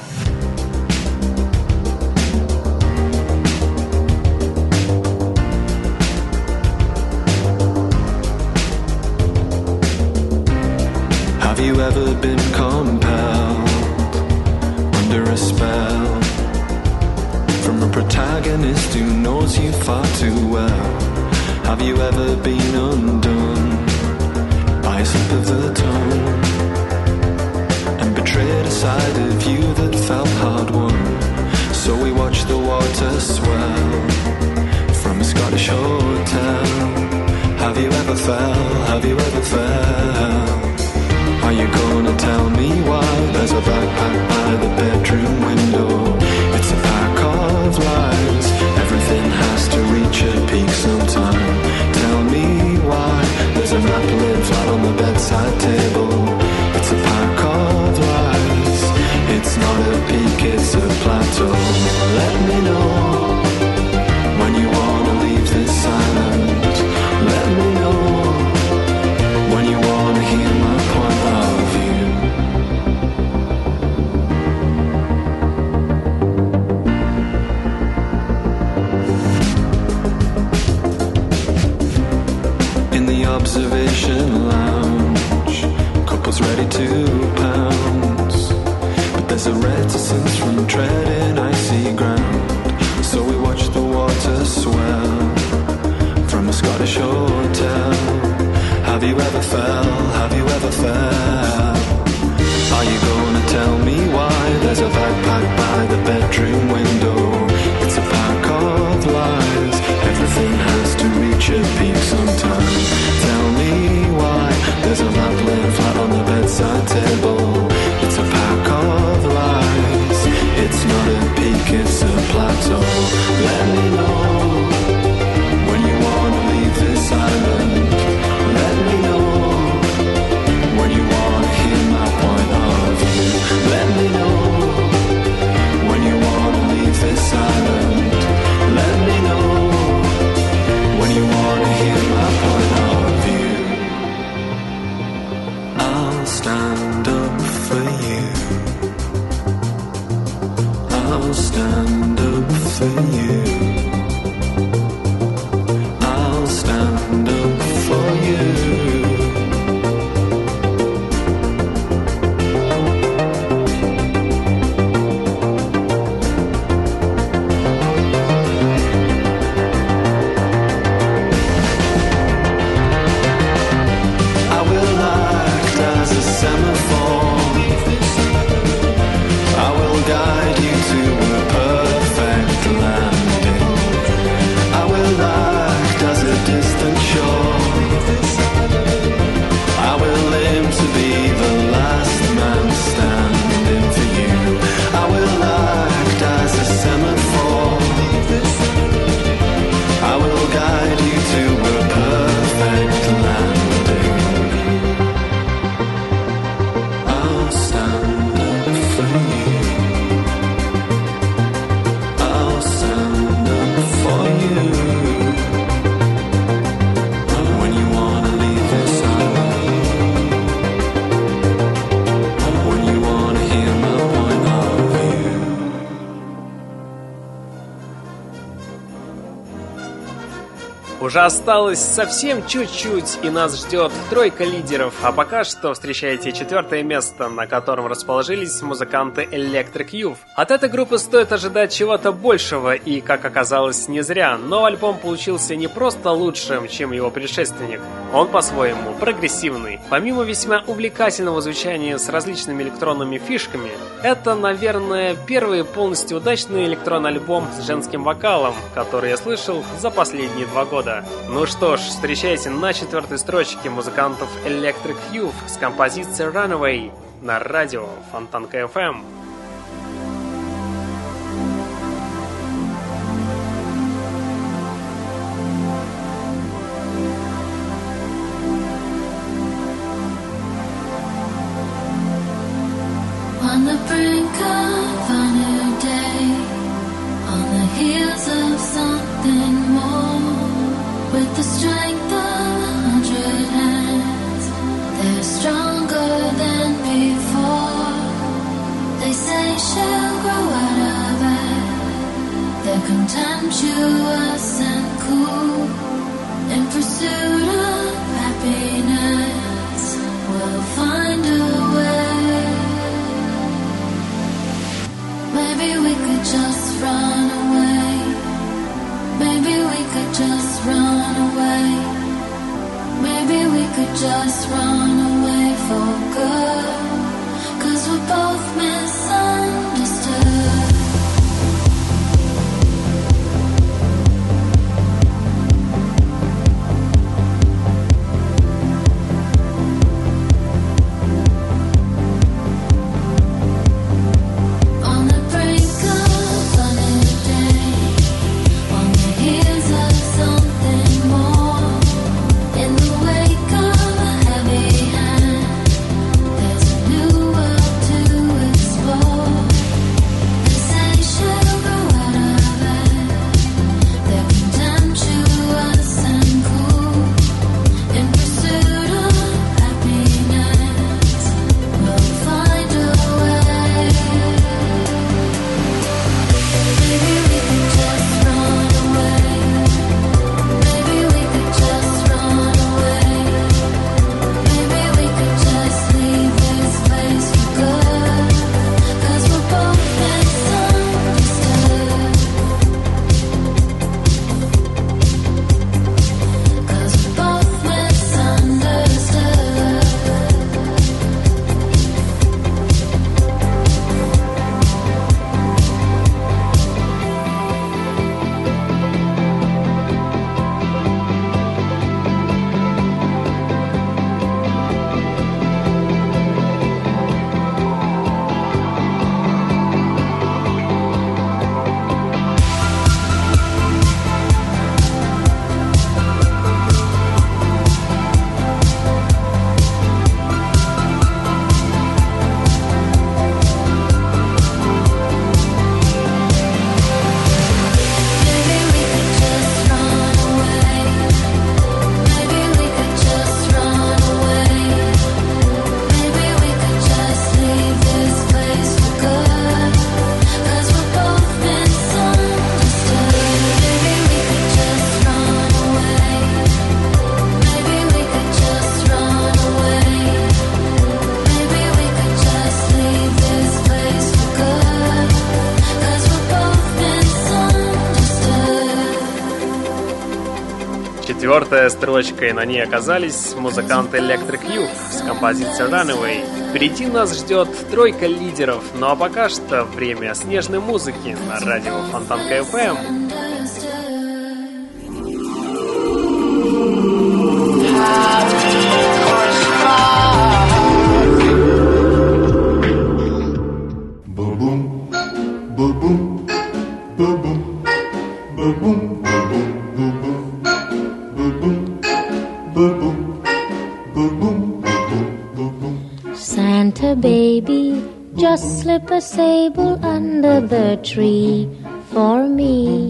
Ever been compelled under a spell from a protagonist who knows you far too well? Have you ever been undone by a slip of the tongue and betrayed a side of you that felt hard won? So we watch the water swell from a Scottish hotel. Have you ever fell? Have you ever fell? Are you gonna tell me why there's a backpack by the bedroom window? It's a pack of lies. Everything has to reach a peak sometime. Tell me why there's a wrap laid flat on the bedside table. It's a pack of lies. It's not a peak, it's a plateau. Let me know. found. Уже осталось совсем чуть-чуть, и нас ждет тройка лидеров. А пока что встречайте четвертое место, на котором расположились музыканты Electric Youth. От этой группы стоит ожидать чего-то большего, и, как оказалось, не зря. Но альбом получился не просто лучшим, чем его предшественник. Он по-своему прогрессивный. Помимо весьма увлекательного звучания с различными электронными фишками, это, наверное, первый полностью удачный электронный альбом с женским вокалом, который я слышал за последние два года. Ну что ж, встречайте на четвертой строчке музыкантов Electric Youth с композицией Runaway на радио Фонтанка FM. И на ней оказались музыканты Electric Youth с композицией Runaway. Впереди нас ждет тройка лидеров, ну а пока что время снежной музыки на радио Фонтанка FM. Sable under the tree for me.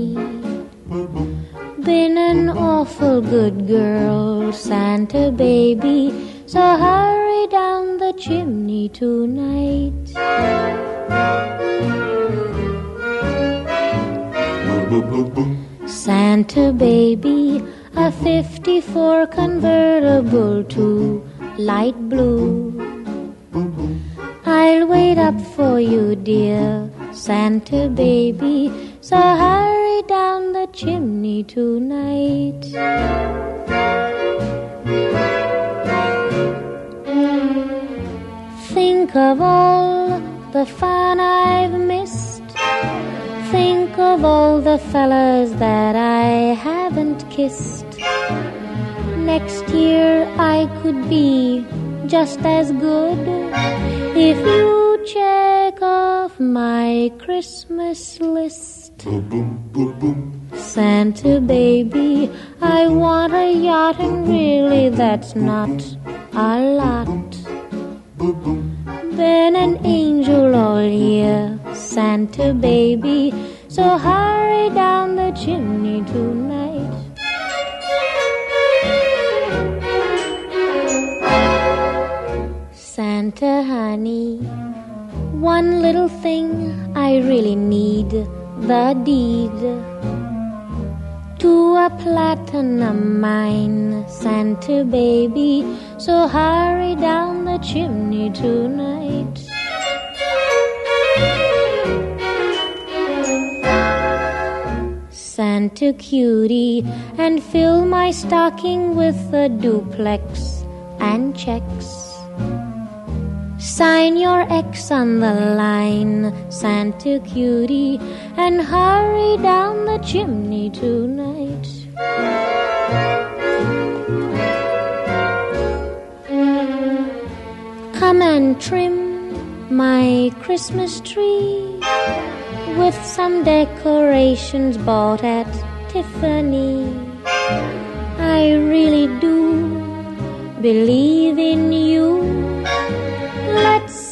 Santa baby, I want a yacht, and really that's not a lot. Been an angel all year, Santa baby, so hurry down the chimney tonight. Santa honey, one little thing I really need the deed to a platinum mine, Santa baby. So hurry down the chimney tonight. Santa cutie, and fill my stocking with a duplex and checks. Sign your X on the line, Santa cutie, and hurry down the chimney tonight. Come and trim my Christmas tree with some decorations bought at Tiffany. I really do believe in you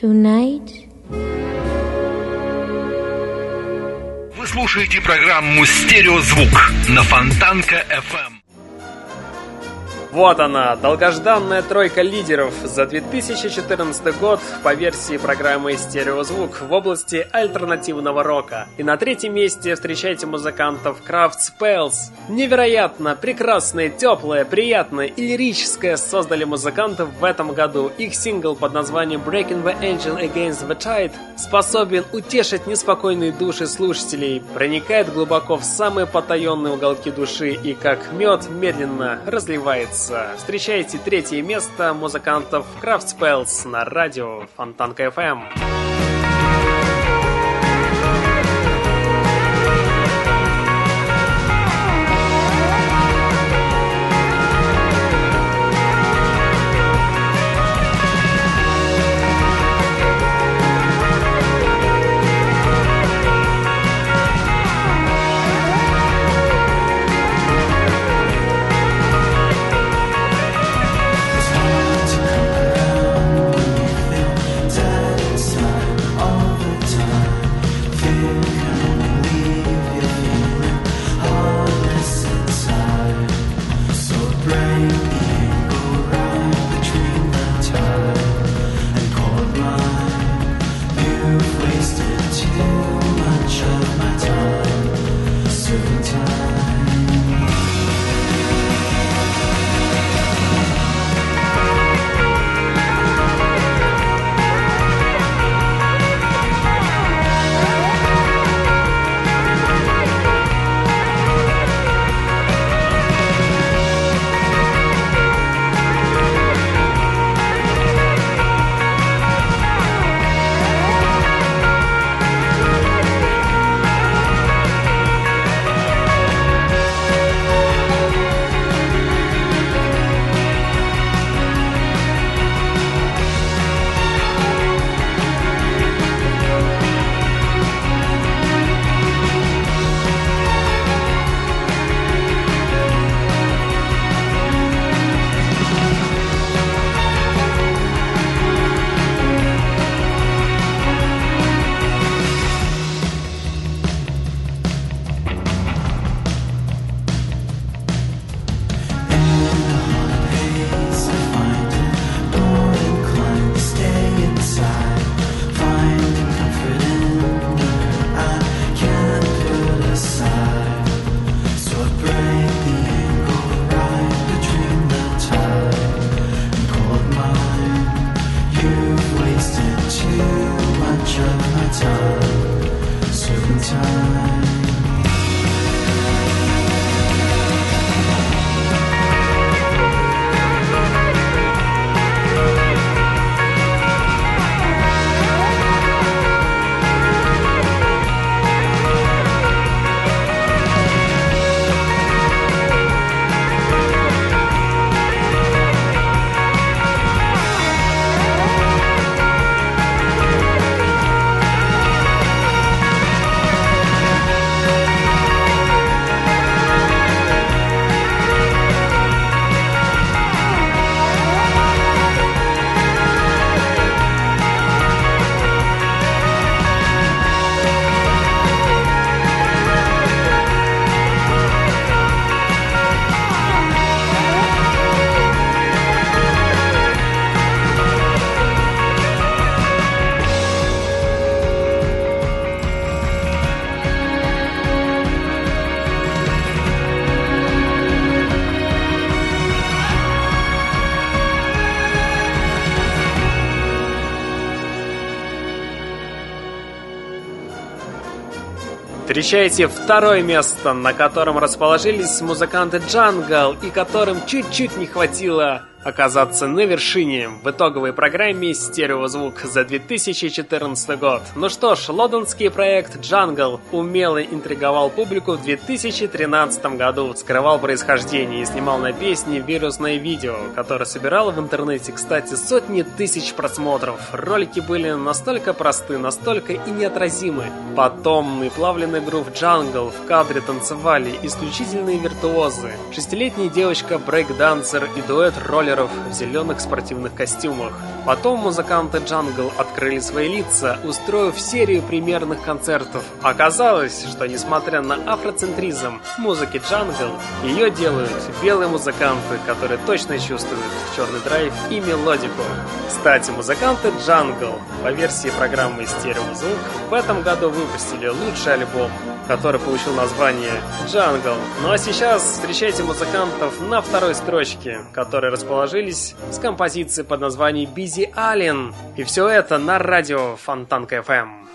Tonight. Вы слушаете программу «Стереозвук» на Фонтанка FM. Вот она, долгожданная тройка лидеров за 2014 год по версии программы «Стереозвук» в области альтернативного рока. И на третьем месте встречайте музыкантов Craft Spells. Невероятно, прекрасное, теплое, приятное и лирическое создали музыканты в этом году. Их сингл под названием Breaking the Angel Against the Tide способен утешить неспокойные души слушателей, проникает глубоко в самые потаенные уголки души и как мед медленно разливается нравится, встречайте третье место музыкантов Craft Spells на радио Фонтанка FM. Встречайте второе место, на котором расположились музыканты Джангл и которым чуть-чуть не хватило оказаться на вершине в итоговой программе «Стереозвук» за 2014 год. Ну что ж, лондонский проект Jungle умело интриговал публику в 2013 году, скрывал происхождение и снимал на песни вирусное видео, которое собирало в интернете, кстати, сотни тысяч просмотров. Ролики были настолько просты, настолько и неотразимы. Потом наплавленный грув Jungle в кадре танцевали исключительные виртуозы. Шестилетняя девочка брейк-дансер и дуэт роллер роллеров в зеленых спортивных костюмах. Потом музыканты Jungle открыли свои лица, устроив серию премьерных концертов. Оказалось, что несмотря на афроцентризм музыки Jungle, ее делают белые музыканты, которые точно чувствуют черный драйв и мелодику. Кстати, музыканты Jungle по версии программы «Стереозвук» в этом году выпустили лучший альбом, который получил название «Jungle». Ну а сейчас встречайте музыкантов на второй строчке, которые расположились с композицией под названием «Busy Earnin'». И все это на радио Фонтанка FM.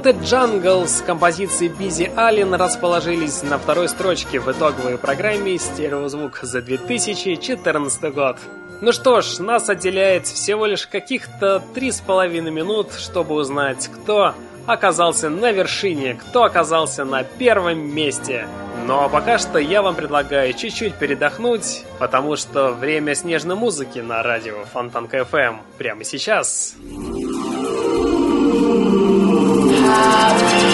Музыканты Jungle с композицией Бизи Аллен расположились на второй строчке в итоговой программе «Стереозвук» за 2014 год. Ну что ж, нас отделяет всего лишь каких-то три с половиной минут, чтобы узнать, кто оказался на вершине, кто оказался на первом месте. А пока что я вам предлагаю чуть-чуть передохнуть, потому что время снежной музыки на радио Фонтанка FM прямо сейчас. love.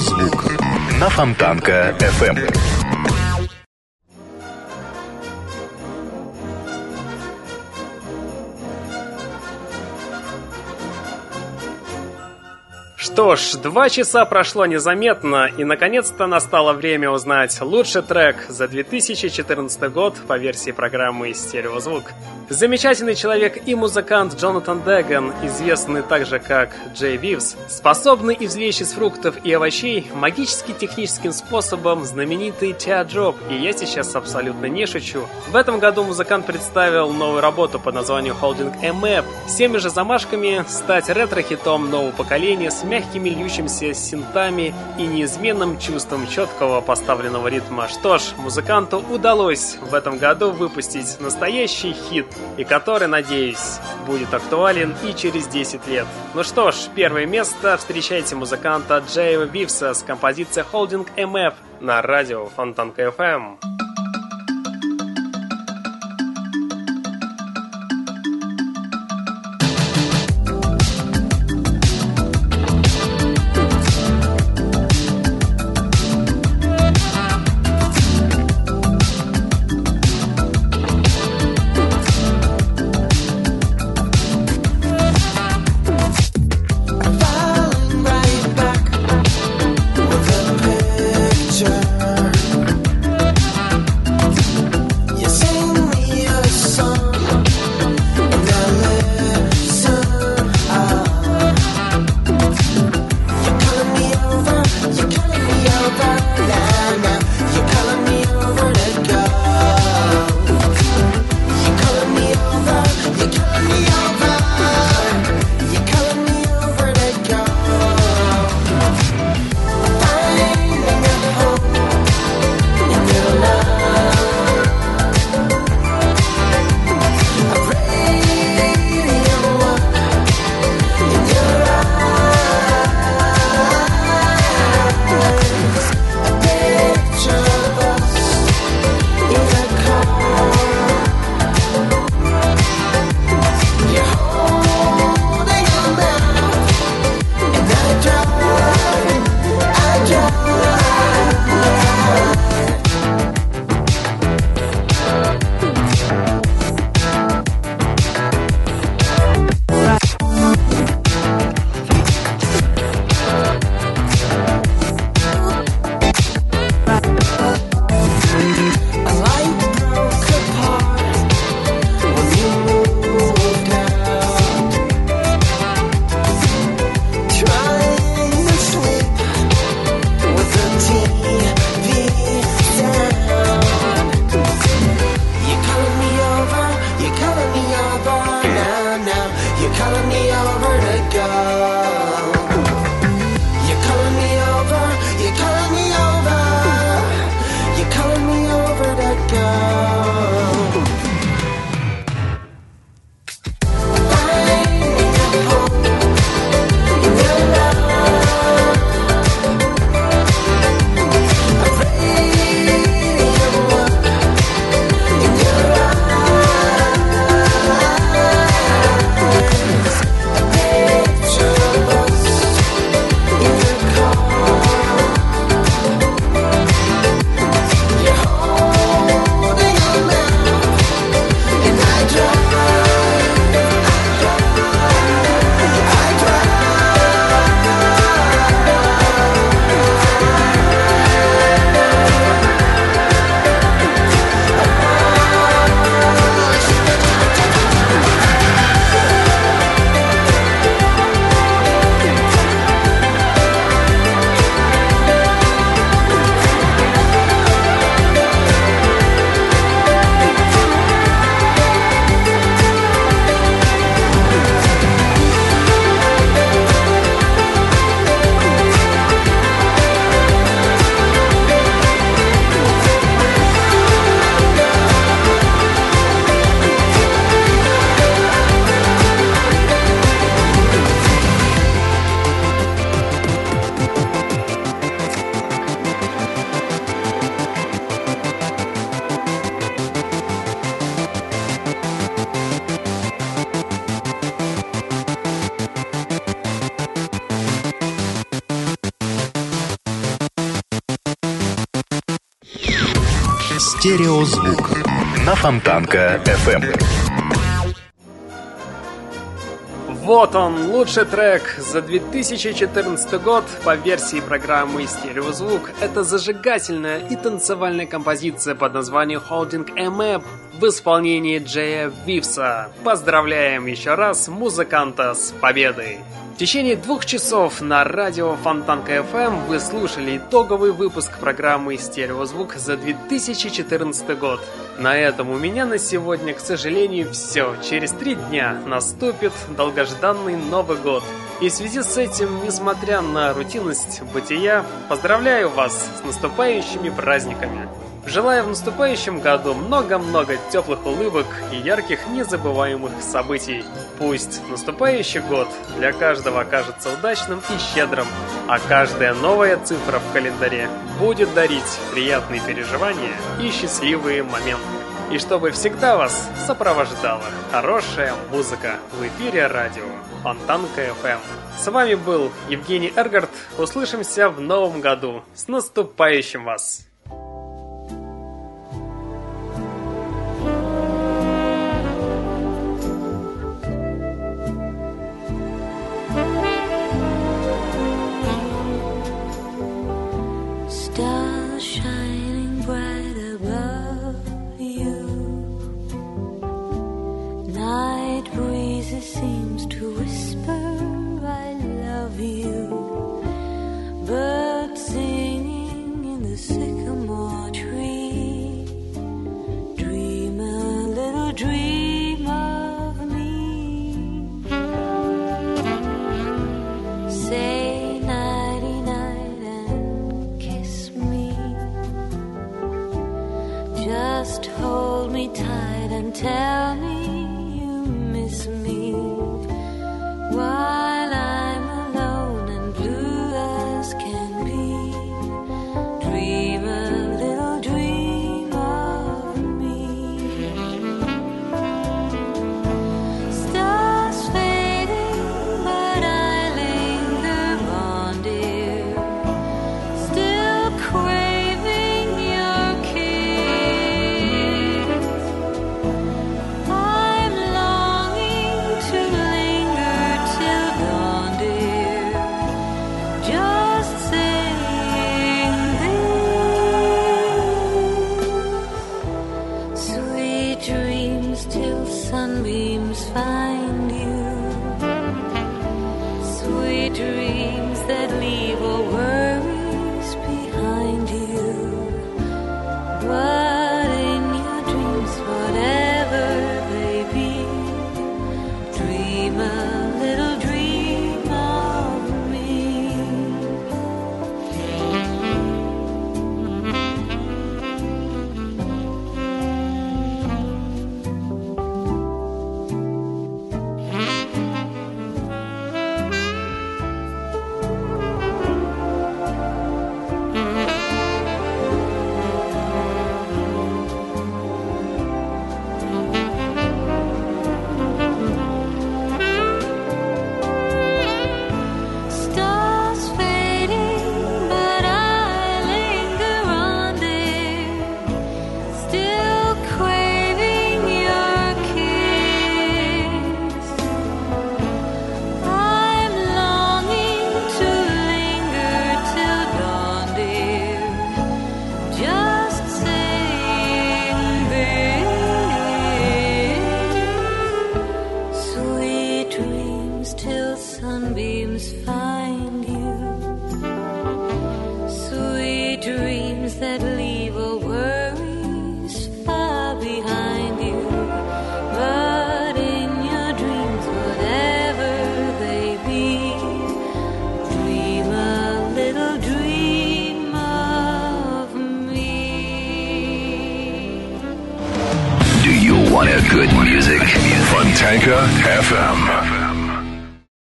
Стереозвук на Фонтанка FM. Что ж, два часа прошло незаметно, и наконец-то настало время узнать лучший трек за 2014 год по версии программы «Стереозвук». Замечательный человек и музыкант Джонатан Дэган, известный также как Джей Вивс, способный извлечь из фруктов и овощей магически техническим способом знаменитый теадроп, и я сейчас абсолютно не шучу. В этом году музыкант представил новую работу под названием Holding a Map, с теми же замашками стать ретро-хитом нового поколения с мягкими льющимися синтами и неизменным чувством четкого поставленного ритма. Что ж, музыканту удалось в этом году выпустить настоящий хит – и который, надеюсь, будет актуален и через 10 лет. Ну что ж, первое место встречайте музыканта Джейва Бивса с композицией Holding MF на радио Фонтанка FM. Фонтанка FM. Вот он, лучший трек за 2014 год по версии программы «Стереозвук». Это зажигательная и танцевальная композиция под названием «Holding a Map» в исполнении Джея Вивса. Поздравляем еще раз музыканта с победой! В течение двух часов на радио Фонтанка FM вы слушали итоговый выпуск программы «Стереозвук» за 2014 год. На этом у меня на сегодня, к сожалению, все. Через три дня наступит долгожданный Новый год. И в связи с этим, несмотря на рутинность бытия, поздравляю вас с наступающими праздниками. Желаю в наступающем году много-много теплых улыбок и ярких незабываемых событий. Пусть наступающий год для каждого окажется удачным и щедрым, а каждая новая цифра в календаре будет дарить приятные переживания и счастливые моменты. И чтобы всегда вас сопровождала хорошая музыка в эфире радио Фонтанка FM. С вами был Евгений Эргард. Услышимся в новом году. С наступающим вас!